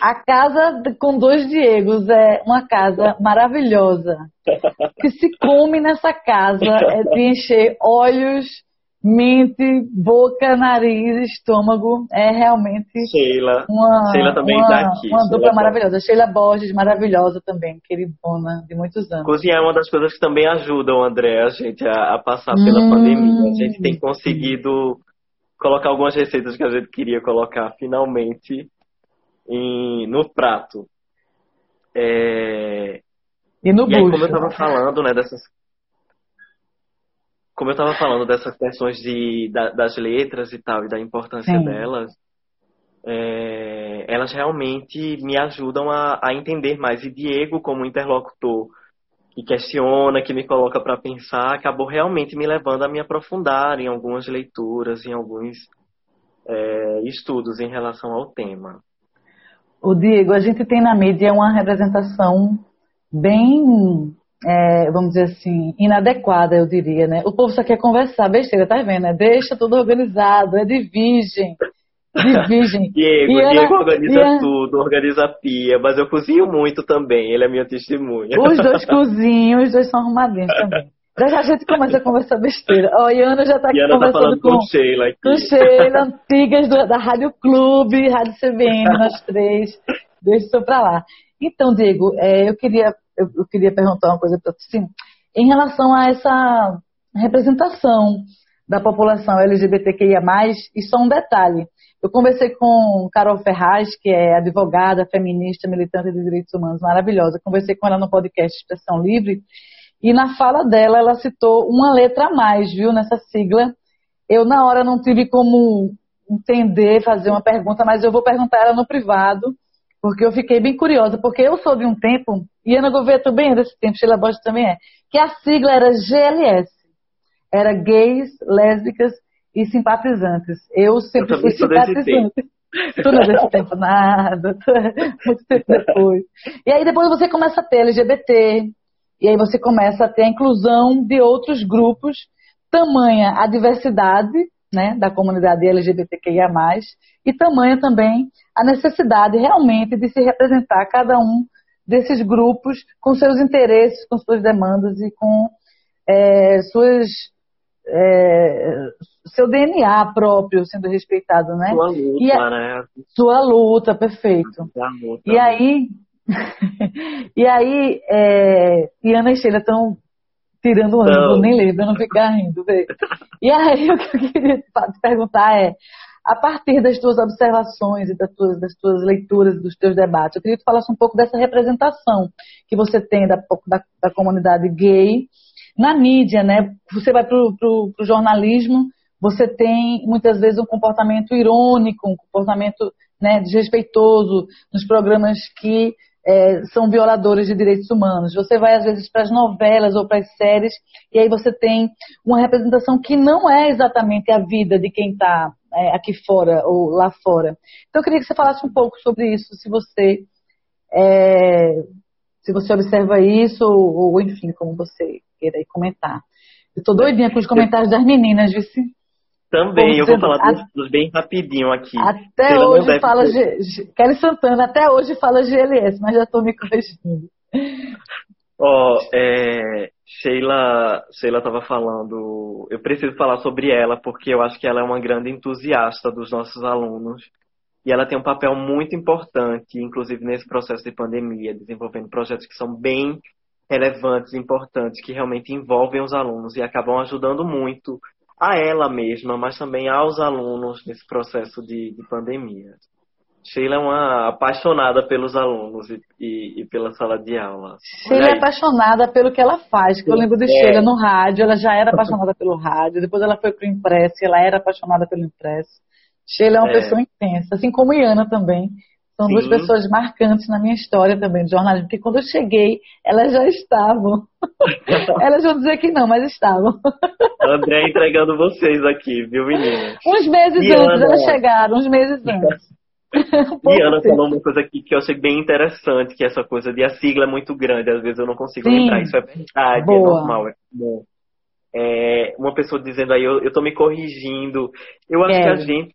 A casa com dois Diegos é uma casa maravilhosa. Que se come nessa casa é de encher olhos mente, boca, nariz, estômago. É realmente Sheila. uma, Sheila também uma, tá aqui. uma dupla Sheila maravilhosa. Sheila Borges, maravilhosa também, queridona de muitos anos. Cozinhar é uma das coisas que também ajudam, André, a gente a, a passar pela hum, pandemia. A gente tem conseguido colocar algumas receitas que a gente queria colocar finalmente em, no prato. É... E no e aí, como eu estava falando, né, dessas como eu estava falando dessas questões de, da, das letras e tal, e da importância Sim. delas, é, elas realmente me ajudam a, a, entender mais. E Diego, como interlocutor que questiona, que me coloca para pensar, acabou realmente me levando a me aprofundar em algumas leituras, em alguns é, estudos em relação ao tema. O Diego, a gente tem na mídia uma representação bem é, vamos dizer assim, inadequada, eu diria, né? O povo só quer conversar, besteira, tá vendo? Né? Deixa tudo organizado, é de virgem. De virgem. Diego, e Diego ela, organiza e tudo, organiza a pia, mas eu cozinho muito também, ele é minha testemunha. Os dois cozinham, os dois são arrumadinhos também. Daí a gente começa a conversar besteira. Ó, oh, Iana já tá aqui tá conversando tá com, com Sheila aqui. Com Sheila, antigas do, da Rádio Clube, Rádio CBN, nós três. Deixa isso pra lá. Então, Diego, é, eu queria eu, eu queria perguntar uma coisa para você. Assim, em relação a essa representação da população LGBTQIA+, e só um detalhe. Eu conversei com Carol Ferraz, que é advogada, feminista, militante de direitos humanos, maravilhosa. Conversei com ela no podcast Expressão Livre, e na fala dela ela citou uma letra a mais, viu, nessa sigla. Eu na hora não tive como entender, fazer uma pergunta, mas eu vou perguntar ela no privado porque eu fiquei bem curiosa, porque eu sou de um tempo, e Ana Gouveia também é desse tempo, Sheila Borges também é, que a sigla era GLS, era gays, lésbicas e simpatizantes. Eu sempre eu fui simpatizante. Tu não é desse tempo nada, muito tempo depois. E aí depois você começa a ter LGBT, e aí você começa a ter a inclusão de outros grupos, tamanha a diversidade né, da comunidade LGBTQIA+, e tamanha também a necessidade realmente de se representar cada um desses grupos com seus interesses, com suas demandas e com é, suas é, seu DNA próprio sendo respeitado, né? Sua luta, a, né? Sua luta, perfeito. Luta, e aí, e aí, é, Ana e Sheila estão tirando ângulo, nem lembro, eu não ficar rindo. Vê. E aí, o que eu queria te perguntar é, a partir das tuas observações e das tuas, das tuas leituras, dos teus debates, eu queria que tu falasse um pouco dessa representação que você tem da, da, da comunidade gay na mídia, né? Você vai para o jornalismo, você tem muitas vezes um comportamento irônico, um comportamento né, desrespeitoso nos programas que é, são violadores de direitos humanos. Você vai, às vezes, para as novelas ou para as séries, e aí você tem uma representação que não é exatamente a vida de quem está é, aqui fora ou lá fora. Então, eu queria que você falasse um pouco sobre isso, se você. É, se você observa isso, ou, ou, enfim, como você queira comentar. Eu estou doidinha com os comentários das meninas, vice. Também, eu vou falar a... dos, bem rapidinho aqui. Até hoje fala. G... Kelly Santana, até hoje fala GLS, mas já estou me corrigindo. Ó, oh, é, Sheila Sheila estava falando, eu preciso falar sobre ela porque eu acho que ela é uma grande entusiasta dos nossos alunos e ela tem um papel muito importante, inclusive nesse processo de pandemia, desenvolvendo projetos que são bem relevantes, importantes, que realmente envolvem os alunos e acabam ajudando muito a ela mesma, mas também aos alunos nesse processo de, de pandemia. Sheila é uma apaixonada pelos alunos e, e, e pela sala de aula. Sheila é apaixonada pelo que ela faz. Que eu lembro de é. Sheila no rádio, ela já era apaixonada pelo rádio, depois ela foi para o impresso, ela era apaixonada pelo impresso. Sheila é uma é. pessoa intensa, assim como Iana também. São Sim. duas pessoas marcantes na minha história também de jornalismo, porque quando eu cheguei, elas já estavam. elas vão dizer que não, mas estavam. André entregando vocês aqui, viu, meninas? Uns meses e antes, Ana... elas chegaram, uns meses antes. e Ana falou uma coisa aqui que eu achei bem interessante, que é essa coisa de a sigla é muito grande, às vezes eu não consigo Sim. lembrar. Isso é verdade, é Boa. é normal, é bom. É, uma pessoa dizendo aí, eu, eu tô me corrigindo. Eu acho é. que a gente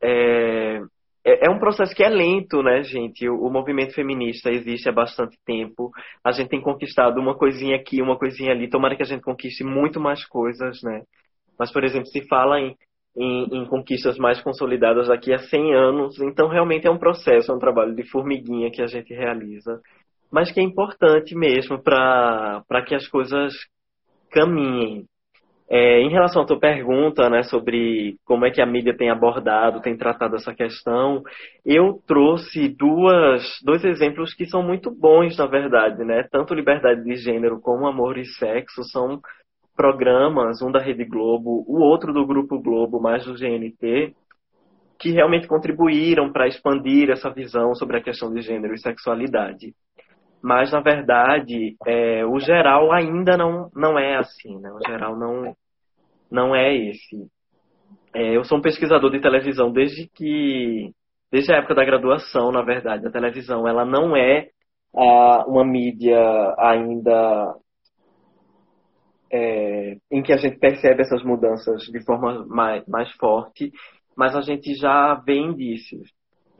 é, é, é, um processo que é lento, né, gente? O, o, movimento feminista existe há bastante tempo. A gente tem conquistado uma coisinha aqui, uma coisinha ali. Tomara que a gente conquiste muito mais coisas, né? Mas, por exemplo, se fala em, em, em conquistas mais consolidadas daqui a 100 anos, então realmente é um processo, é um trabalho de formiguinha que a gente realiza, mas que é importante mesmo para que as coisas caminhem. É, em relação à tua pergunta, né, sobre como é que a mídia tem abordado, tem tratado essa questão, eu trouxe duas, dois exemplos que são muito bons, na verdade, né? Tanto liberdade de gênero como amor e sexo são programas, um da Rede Globo, o outro do Grupo Globo, mais do GNT, que realmente contribuíram para expandir essa visão sobre a questão de gênero e sexualidade. Mas, na verdade, é, o geral ainda não, não é assim, né? O geral não, não é esse. É, eu sou um pesquisador de televisão desde que desde a época da graduação, na verdade. A televisão ela não é ah, uma mídia ainda é, em que a gente percebe essas mudanças de forma mais, mais forte, mas a gente já vê indícios.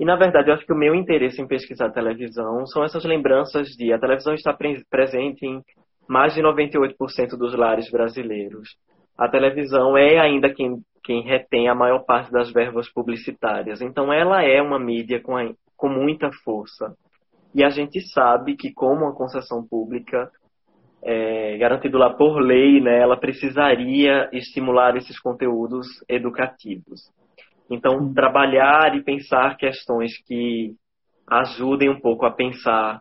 E, na verdade, eu acho que o meu interesse em pesquisar televisão são essas lembranças de a televisão está pre presente em mais de 98% dos lares brasileiros. A televisão é ainda quem quem retém a maior parte das verbas publicitárias. Então, ela é uma mídia com, a, com muita força. E a gente sabe que, como uma concessão pública, é, garantido lá por lei, né, ela precisaria estimular esses conteúdos educativos. Então, trabalhar e pensar questões que ajudem um pouco a pensar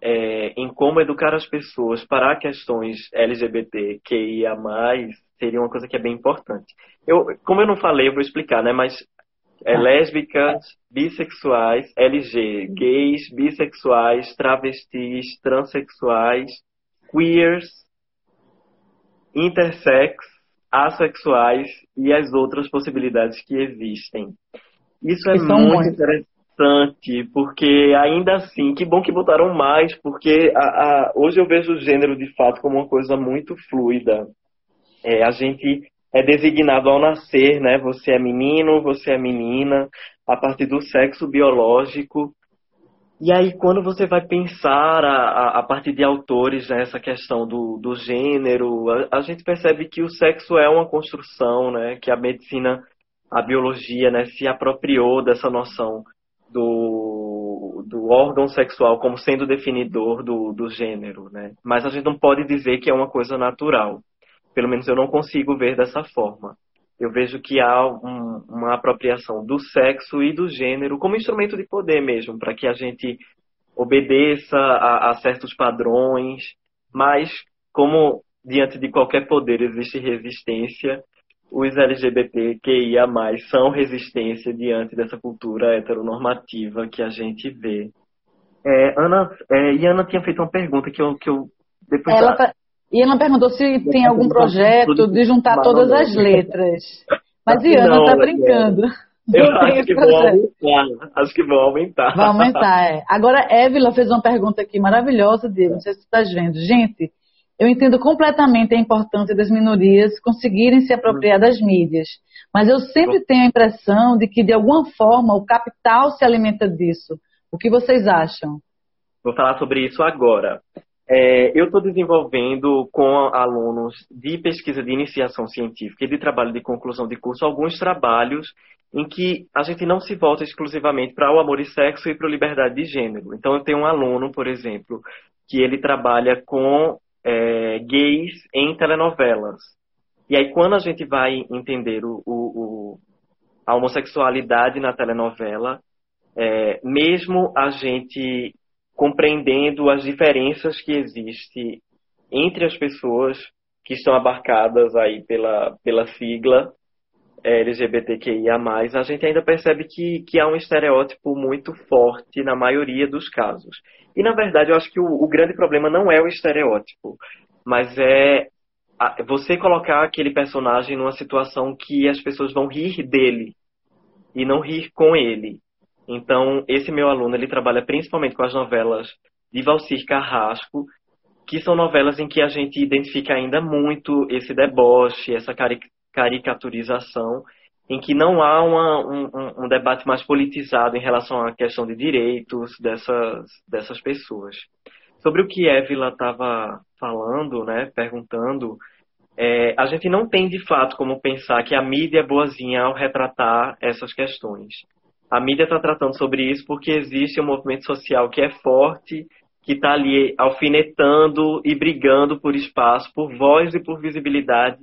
é, em como educar as pessoas para questões LGBT, QIA+, seria uma coisa que é bem importante. Eu, como eu não falei, eu vou explicar, né? Mas é tá. lésbicas, bissexuais, LG, gays, bissexuais, travestis, transexuais, queers, intersex, assexuais e as outras possibilidades que existem. Isso é muito, muito interessante, porque ainda assim, que bom que botaram mais, porque a, a, hoje eu vejo o gênero de fato como uma coisa muito fluida. É, a gente é designado ao nascer, né? Você é menino, você é menina, a partir do sexo biológico. E aí, quando você vai pensar a, a, a partir de autores né, questão do, do gênero, a, a, gente percebe que o sexo é uma construção, né? Que a medicina, a biologia, né, se apropriou dessa noção do, do órgão sexual como sendo definidor do, do gênero, né? Mas a gente não pode dizer que é uma coisa natural. Pelo menos eu não consigo ver dessa forma. Eu vejo que há um, uma apropriação do sexo e do gênero como instrumento de poder mesmo, para que a gente obedeça a, a certos padrões, mas como diante de qualquer poder existe resistência, os LGBTQIA+, são resistência diante dessa cultura heteronormativa que a gente vê. É, Ana, é, e Ana tinha feito uma pergunta que eu, que eu depois... Ela, tá, e ela perguntou se tem algum projeto de juntar todas as letras. Mas Iana está brincando. Eu acho que vão aumentar. Acho que vão aumentar. Vai aumentar, é. Agora, Évila fez uma pergunta aqui maravilhosa, Diego. Não sei se você está vendo. Gente, eu entendo completamente a importância das minorias conseguirem se apropriar das mídias. Mas eu sempre tenho a impressão de que, de alguma forma, o capital se alimenta disso. O que vocês acham? Vou falar sobre isso agora. É, eu estou desenvolvendo com alunos de pesquisa de iniciação científica e de trabalho de conclusão de curso alguns trabalhos em que a gente não se volta exclusivamente para o amor e sexo e para a liberdade de gênero. Então, eu tenho um aluno, por exemplo, que ele trabalha com é, gays em telenovelas. E aí, quando a gente vai entender o, o, a homossexualidade na telenovela, é, mesmo a gente compreendendo as diferenças que existem entre as pessoas que estão abarcadas aí pela, pela sigla é, LGBTQIA+, a gente ainda percebe que, que há um estereótipo muito forte na maioria dos casos. E, na verdade, eu acho que o, o grande problema não é o estereótipo, mas é a, você colocar aquele personagem numa situação que as pessoas vão rir dele e não rir com ele. Então, esse meu aluno, ele trabalha principalmente com as novelas de Valcir Carrasco, que são novelas em que a gente identifica ainda muito esse deboche, essa caricaturização, em que não há uma, um, um, debate mais politizado em relação à questão de direitos dessas, dessas pessoas. Sobre o que Évila estava falando, né, perguntando, é, a gente não tem de fato como pensar que a mídia é boazinha ao retratar essas questões a mídia está tratando sobre isso porque existe um movimento social que é forte, que está ali alfinetando e brigando por espaço, por voz e por visibilidade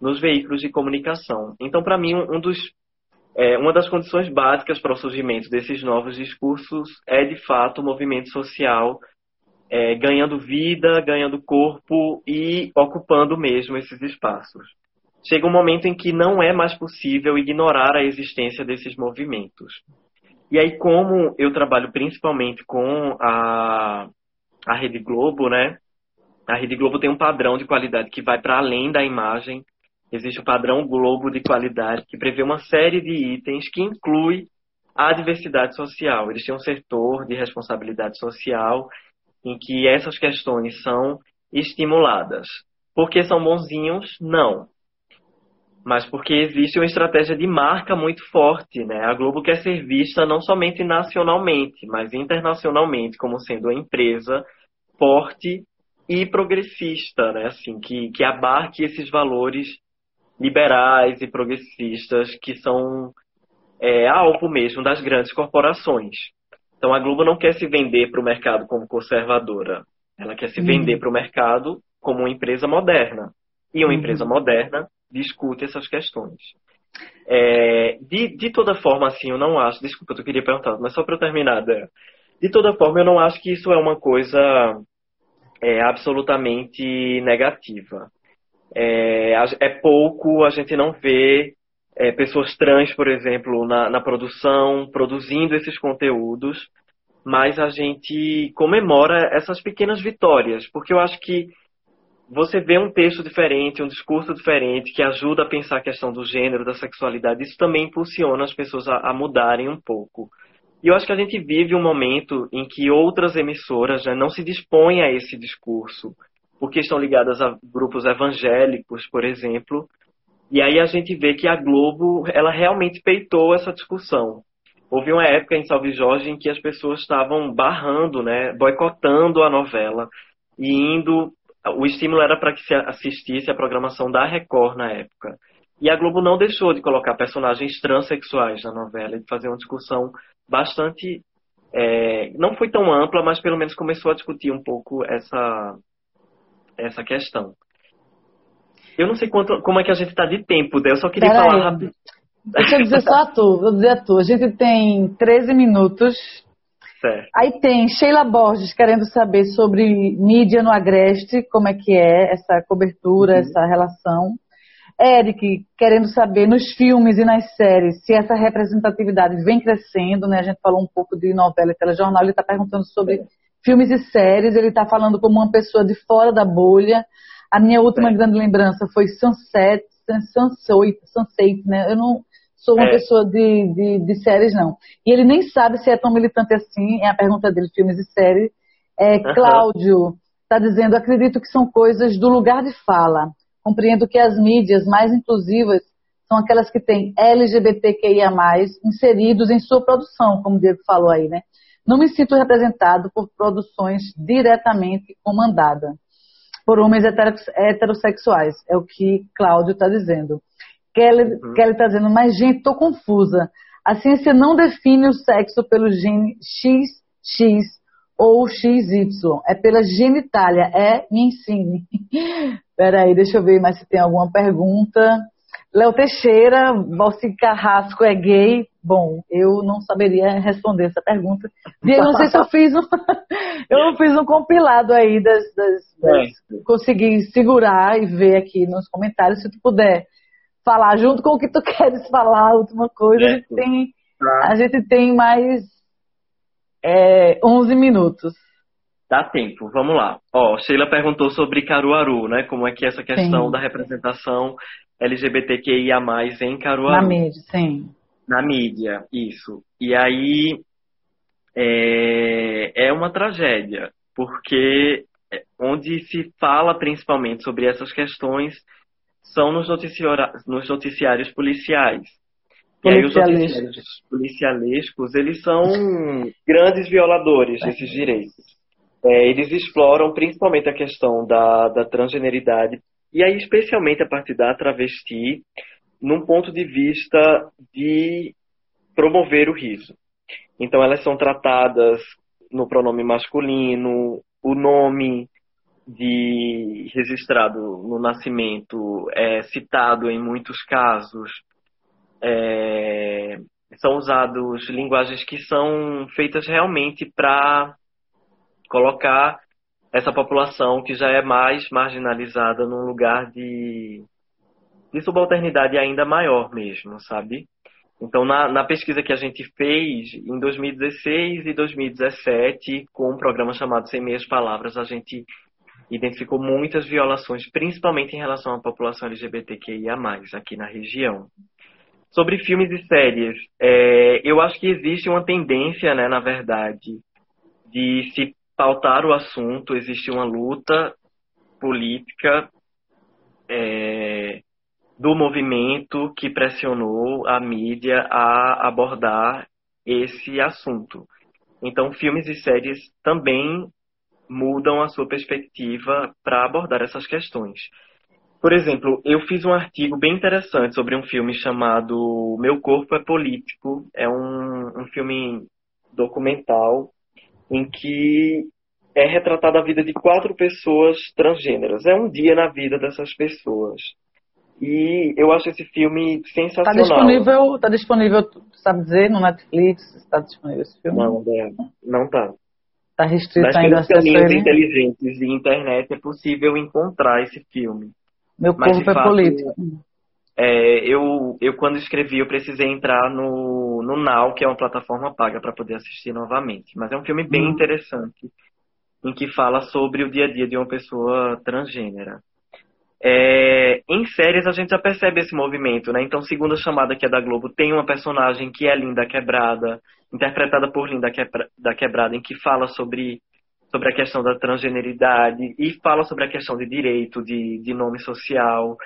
nos veículos de comunicação. Então, para mim, um dos, é, uma das condições básicas para o surgimento desses novos discursos é, de fato, o movimento social é, ganhando vida, ganhando corpo e ocupando mesmo esses espaços. Chega um momento em que não é mais possível ignorar a existência desses movimentos. E aí, como eu trabalho principalmente com a, a Rede Globo, né? A Rede Globo tem um padrão de qualidade que vai para além da imagem. Existe o padrão Globo de qualidade que prevê uma série de itens que inclui a diversidade social. Eles têm um setor de responsabilidade social em que essas questões são estimuladas. Porque são bonzinhos? Não. Mas porque existe uma estratégia de marca muito forte, né? A Globo quer ser vista não somente nacionalmente, mas internacionalmente como sendo uma empresa forte e progressista, né? Assim, que, que abarque esses valores liberais e progressistas que são é, alvo mesmo das grandes corporações. Então a Globo não quer se vender para o mercado como conservadora. Ela quer se vender para o mercado como uma empresa moderna. E uma uhum. empresa moderna discute essas questões. É, de, de toda forma, assim, eu não acho. Desculpa, eu queria perguntar, mas só para eu terminar, Dé. De toda forma, eu não acho que isso é uma coisa é, absolutamente negativa. É, é pouco a gente não vê é, pessoas trans, por exemplo, na, na produção, produzindo esses conteúdos, mas a gente comemora essas pequenas vitórias, porque eu acho que você vê um texto diferente, um discurso diferente, que ajuda a pensar a questão do gênero, da sexualidade, isso também impulsiona as pessoas a, a mudarem um pouco. E eu acho que a gente vive um momento em que outras emissoras né, não se dispõem a esse discurso, porque estão ligadas a grupos evangélicos, por exemplo, e aí a gente vê que a Globo, ela realmente peitou essa discussão. Houve uma época em Salve Jorge em que as pessoas estavam barrando, né, boicotando a novela e indo. O estímulo era para que se assistisse a programação da Record na época. E a Globo não deixou de colocar personagens transexuais na novela e de fazer uma discussão bastante. É, não foi tão ampla, mas pelo menos começou a discutir um pouco essa, essa questão. Eu não sei quanto, como é que a gente está de tempo, eu só queria Pera falar aí. rápido. Deixa eu dizer só a tu, vou dizer a tu. A gente tem 13 minutos. Certo. Aí tem Sheila Borges querendo saber sobre mídia no Agreste, como é que é essa cobertura, uhum. essa relação. Eric querendo saber nos filmes e nas séries se essa representatividade vem crescendo, né? A gente falou um pouco de novela e telejornal, ele está perguntando sobre é. filmes e séries, ele está falando como uma pessoa de fora da bolha. A minha última é. grande lembrança foi Sunset, Sunset, Sunset, né? Eu não sou uma é. pessoa de, de, de, séries, não. E ele nem sabe se é tão militante assim, é a pergunta dele, filmes e séries. É, Cláudio está dizendo, acredito que são coisas do lugar de fala. Compreendo que as mídias mais inclusivas são aquelas que têm LGBTQIA+, inseridos em sua produção, como o Diego falou aí, né? Não me sinto representado por produções diretamente comandadas por homens heterossexuais. É o que Cláudio está dizendo. Kelly uhum. está dizendo, mas gente, estou confusa. A ciência não define o sexo pelo gene XX ou XY. É pela genitália. É, me ensine. Peraí, deixa eu ver mais se tem alguma pergunta. Léo Teixeira, Balsi Carrasco é gay? Bom, eu não saberia responder essa pergunta. Eu não sei se eu fiz um, eu fiz um compilado aí das, das, das é. consegui segurar e ver aqui nos comentários. Se tu puder falar junto com o que tu queres falar, a última coisa, a gente tem, tá. a gente tem mais é, 11 minutos. Dá tempo, vamos lá. Ó, Sheila perguntou sobre Caruaru, né? Como é que é essa questão sim. da representação LGBTQIA+, em Caruaru. Na mídia, sim. Na mídia, isso. E aí é, é uma tragédia, porque é, onde se fala principalmente sobre essas questões são nos, noticiários, nos noticiários policiais. E aí os noticiários policialescos, eles são grandes violadores desses direitos. É, eles exploram principalmente a questão da, da transgeneridade e aí especialmente a partir da travesti num ponto de vista de promover o riso. Então elas são tratadas no pronome masculino, o nome de registrado no nascimento é citado em muitos casos. É, são usados linguagens que são feitas realmente para colocar essa população que já é mais marginalizada num lugar de, de subalternidade ainda maior mesmo, sabe? Então, na, na, pesquisa que a gente fez em 2016 e 2017, com um programa chamado Sem Meias Palavras, a gente identificou muitas violações, principalmente em relação à população LGBTQIA+, aqui na região. Sobre filmes e séries, é, eu acho que existe uma tendência, né, na verdade, de se pautar o assunto, existe uma luta política é, do movimento que pressionou a mídia a abordar esse assunto. Então, filmes e séries também mudam a sua perspectiva para abordar essas questões. Por exemplo, eu fiz um artigo bem interessante sobre um filme chamado Meu Corpo é Político. É um, um filme documental em que é retratada a vida de quatro pessoas transgêneras. É um dia na vida dessas pessoas. E eu acho esse filme sensacional. Está disponível, tá disponível, sabe dizer, no Netflix? Está disponível esse filme? Não, não está. Está restrito Mas ainda acesso caminhos inteligentes de internet é possível encontrar esse filme. Meu Mas, corpo é fato, político. É, eu, eu, quando escrevi, eu precisei entrar no, no Now, que é uma plataforma paga para poder assistir novamente. Mas é um filme bem hum. interessante, em que fala sobre o dia a dia de uma pessoa transgênera. É, em séries a gente já percebe esse movimento, né? Então, segunda chamada que é da Globo tem uma personagem que é Linda Quebrada, interpretada por Linda da Quebrada, em que fala sobre, sobre a questão da transgeneridade e fala sobre a questão de direito, de, de nome social,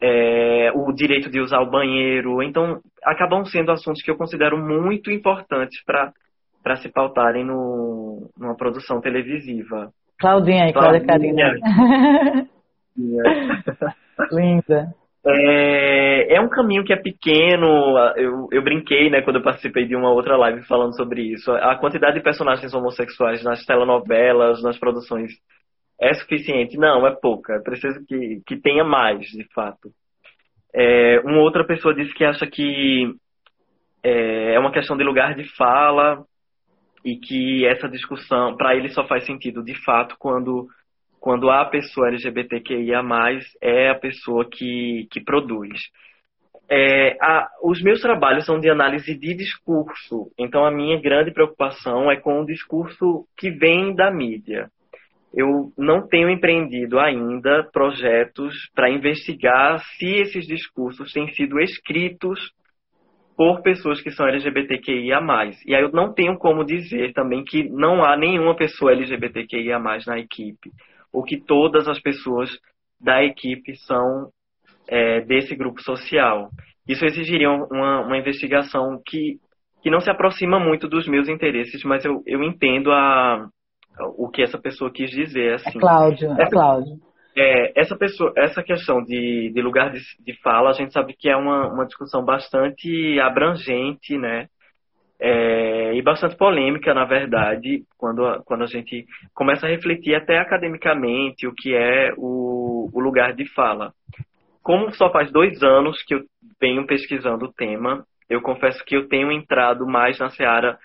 é, o direito de usar o banheiro. Então, acabam sendo assuntos que eu considero muito importantes para se pautarem no, numa produção televisiva. Claudinha aí, Cláudia Carina. Linda. É, é, um caminho que é pequeno. Eu, eu brinquei, né, quando eu participei de uma outra live falando sobre isso. A quantidade de personagens homossexuais nas telenovelas, nas produções, é suficiente? Não, é pouca. É preciso que, que tenha mais, de fato. É, uma outra pessoa disse que acha que é, é uma questão de lugar de fala e que essa discussão, para ele, só faz sentido, de fato, quando quando a pessoa LGBTQIA+, é a pessoa que, que produz. É, a, os meus trabalhos são de análise de discurso, então a minha grande preocupação é com o discurso que vem da mídia. Eu não tenho empreendido ainda projetos para investigar se esses discursos têm sido escritos por pessoas que são LGBTQIA+. E aí eu não tenho como dizer também que não há nenhuma pessoa LGBTQIA+, na equipe ou que todas as pessoas da equipe são é, desse grupo social. Isso exigiria uma, uma, investigação que, que não se aproxima muito dos meus interesses, mas eu, eu entendo a, o que essa pessoa quis dizer. Assim. É Cláudio, é Cláudio. É, essa, pessoa, essa questão de, de lugar de, de fala, a gente sabe que é uma, uma discussão bastante abrangente, né? É, e bastante polêmica, na verdade, quando, quando a gente começa a refletir até academicamente o que é o, o lugar de fala. Como só faz dois anos que eu venho pesquisando o tema, eu confesso que eu tenho entrado mais na seara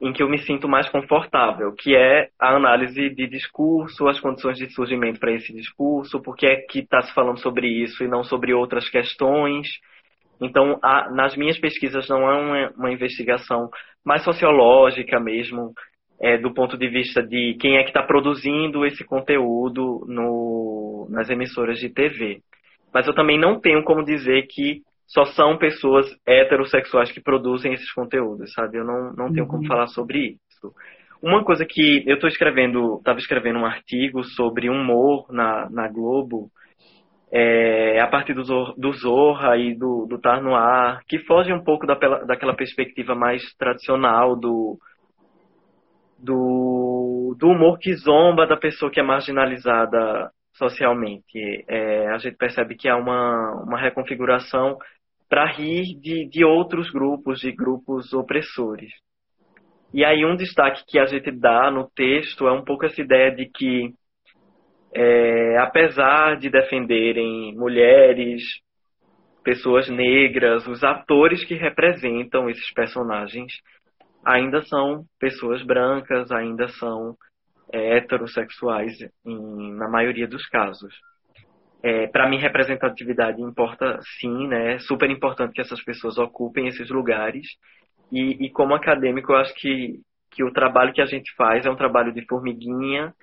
em que eu me sinto mais confortável, que é a análise de discurso, as condições de surgimento para esse discurso, por que é que está se falando sobre isso e não sobre outras questões. Então, a, nas minhas pesquisas não é uma, uma investigação mais sociológica mesmo, é, do ponto de vista de quem é que está produzindo esse conteúdo no, nas emissoras de TV. Mas eu também não tenho como dizer que só são pessoas heterossexuais que produzem esses conteúdos, sabe? Eu não, não tenho uhum. como falar sobre isso. Uma coisa que eu estou escrevendo, estava escrevendo um artigo sobre humor na, na Globo, é, a partir do, do Zorra e do, do que foge um pouco da, daquela perspectiva mais tradicional do, do, do humor que zomba da pessoa que é marginalizada socialmente. É, a gente percebe que há uma, uma reconfiguração para rir de, de outros grupos, de grupos opressores. E aí um destaque que a gente dá no texto é um pouco essa ideia de que é, apesar de defenderem mulheres, pessoas negras, os atores que representam esses personagens ainda são pessoas brancas, ainda são é, heterossexuais em, na maioria dos casos. É, para mim, representatividade importa sim, né? É super importante que essas pessoas ocupem esses lugares. E, e como acadêmico, eu acho que, que o trabalho que a gente faz é um trabalho de formiguinha,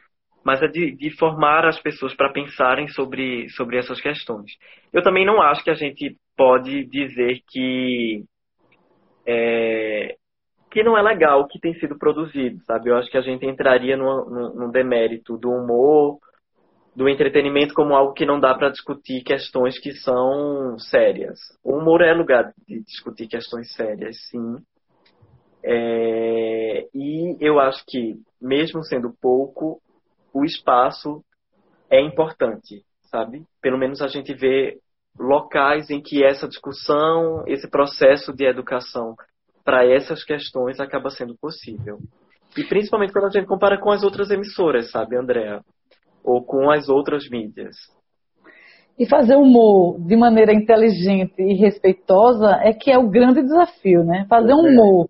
mas é de, de formar as pessoas para pensarem sobre, sobre essas questões. Eu também não acho que a gente pode dizer que é, que não é legal o que tem sido produzido, sabe? Eu acho que a gente entraria no demérito do humor, do entretenimento como algo que não dá para discutir questões que são sérias. O humor é lugar de discutir questões sérias, sim. É, e eu acho que, mesmo sendo pouco, o espaço é importante, sabe? Pelo menos a gente vê locais em que essa discussão, esse processo de educação para essas questões acaba sendo possível. E principalmente quando a gente compara com as outras emissoras, sabe, Andréa? Ou com as outras mídias. E fazer humor de maneira inteligente e respeitosa é que é o grande desafio, né? Fazer um é. humor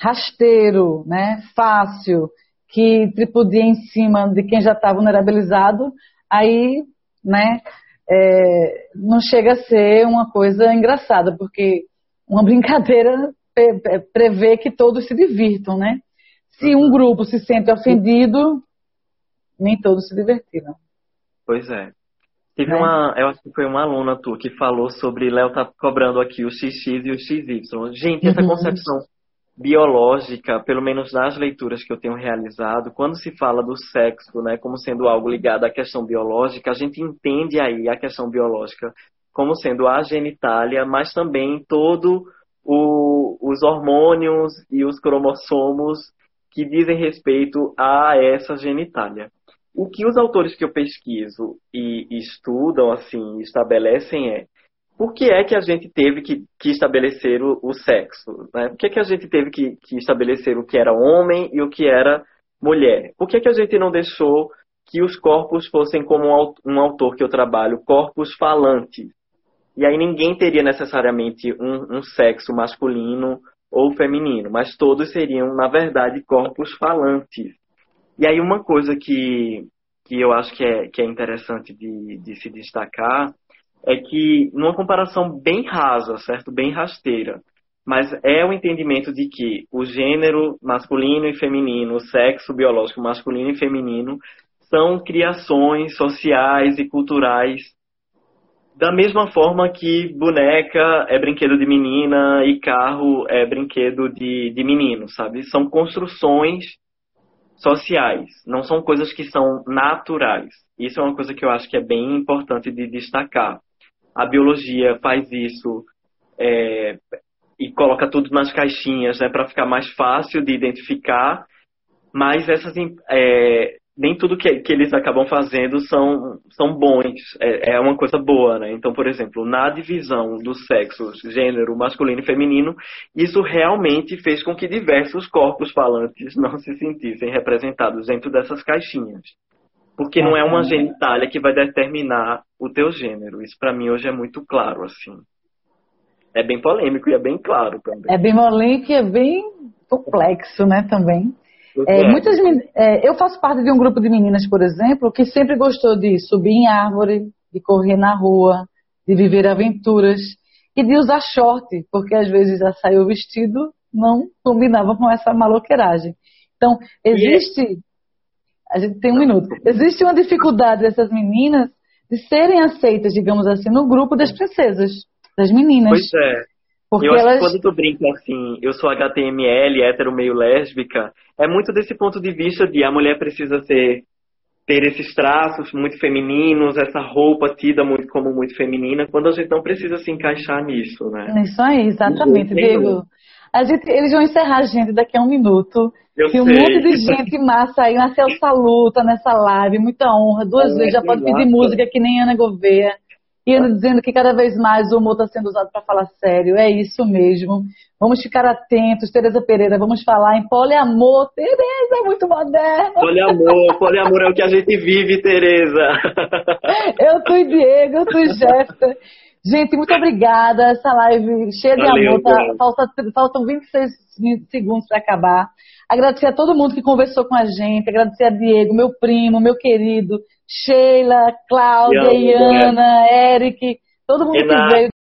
rasteiro, né? Fácil, que tripudia em cima de quem já está vulnerabilizado, aí, né? É, não chega a ser uma coisa engraçada, porque uma brincadeira prevê que todos se divirtam, né? Se um grupo se sente ofendido, nem todos se divertiram. Pois é. Teve é. uma, eu acho que foi uma aluna tua que falou sobre Léo tá cobrando aqui o XX e o XY. Gente, essa uhum. concepção biológica, pelo menos nas leituras que eu tenho realizado, quando se fala do sexo, né, como sendo algo ligado à questão biológica, a gente entende aí a questão biológica como sendo a genitália, mas também todo o, os hormônios e os cromossomos que dizem respeito a essa genitália. O que os autores que eu pesquiso e, estudam, assim, estabelecem é por que é que a gente teve que, que estabelecer o, o sexo? Né? Por que, é que a gente teve que, que, estabelecer o que era homem e o que era mulher? Por que, é que a gente não deixou que os corpos fossem como um autor que eu trabalho, corpos falantes? E aí ninguém teria necessariamente um, um sexo masculino ou feminino, mas todos seriam, na verdade, corpos falantes. E aí uma coisa que, que eu acho que é, que é interessante de, de se destacar é que, numa comparação bem rasa, certo? Bem rasteira, mas é o entendimento de que o gênero masculino e feminino, o sexo biológico masculino e feminino, são criações sociais e culturais da mesma forma que boneca é brinquedo de menina e carro é brinquedo de, de menino, sabe? São construções sociais, não são coisas que são naturais. Isso é uma coisa que eu acho que é bem importante de destacar. A biologia faz isso é, e coloca tudo nas caixinhas né, para ficar mais fácil de identificar, mas essas é, nem tudo que, que eles acabam fazendo são, são bons, é, é, uma coisa boa, né? Então, por exemplo, na divisão dos sexos, gênero masculino e feminino, isso realmente fez com que diversos corpos falantes não se sentissem representados dentro dessas caixinhas. Porque não é uma genitália que vai determinar o teu gênero. Isso para mim hoje é muito claro, assim. É bem polêmico e é bem claro também. É bem polêmico e é bem complexo, né, também. É, muitas, é, eu faço parte de um grupo de meninas, por exemplo, que sempre gostou de subir em árvore, de correr na rua, de viver aventuras e de usar short, porque às vezes já saiu vestido não combinava com essa maloqueiragem. Então, existe. A gente tem um minuto. Existe uma dificuldade dessas meninas de serem aceitas, digamos assim, no grupo das princesas, das meninas. Pois é. Porque eu acho elas... que quando tu brinca assim, eu sou HTML, hétero meio lésbica, é muito desse ponto de vista de a mulher precisa ser ter esses traços muito femininos, essa roupa tida muito como muito feminina, quando a gente não precisa se encaixar nisso, né? Isso aí, exatamente, Diego. A gente, eles vão encerrar a gente daqui a um minuto. Eu e um sei. monte de gente massa aí na Celsa Luta, nessa live, muita honra. Duas é, vezes já pode pedir música que nem Ana Gouveia e anda dizendo que cada vez mais o humor está sendo usado para falar sério. É isso mesmo. Vamos ficar atentos, Tereza Pereira, vamos falar em poliamor. Tereza, é muito moderno. Poliamor, poliamor é o que a gente vive, Tereza. Eu sou Diego, eu sou Jéssica. Gente, muito obrigada. Essa live cheia de Valeu, amor. Tá, falta, faltam 26 segundos para acabar. Agradecer a todo mundo que conversou com a gente. Agradecer a Diego, meu primo, meu querido, Sheila, Cláudia, Iana, Eric, todo mundo que veio.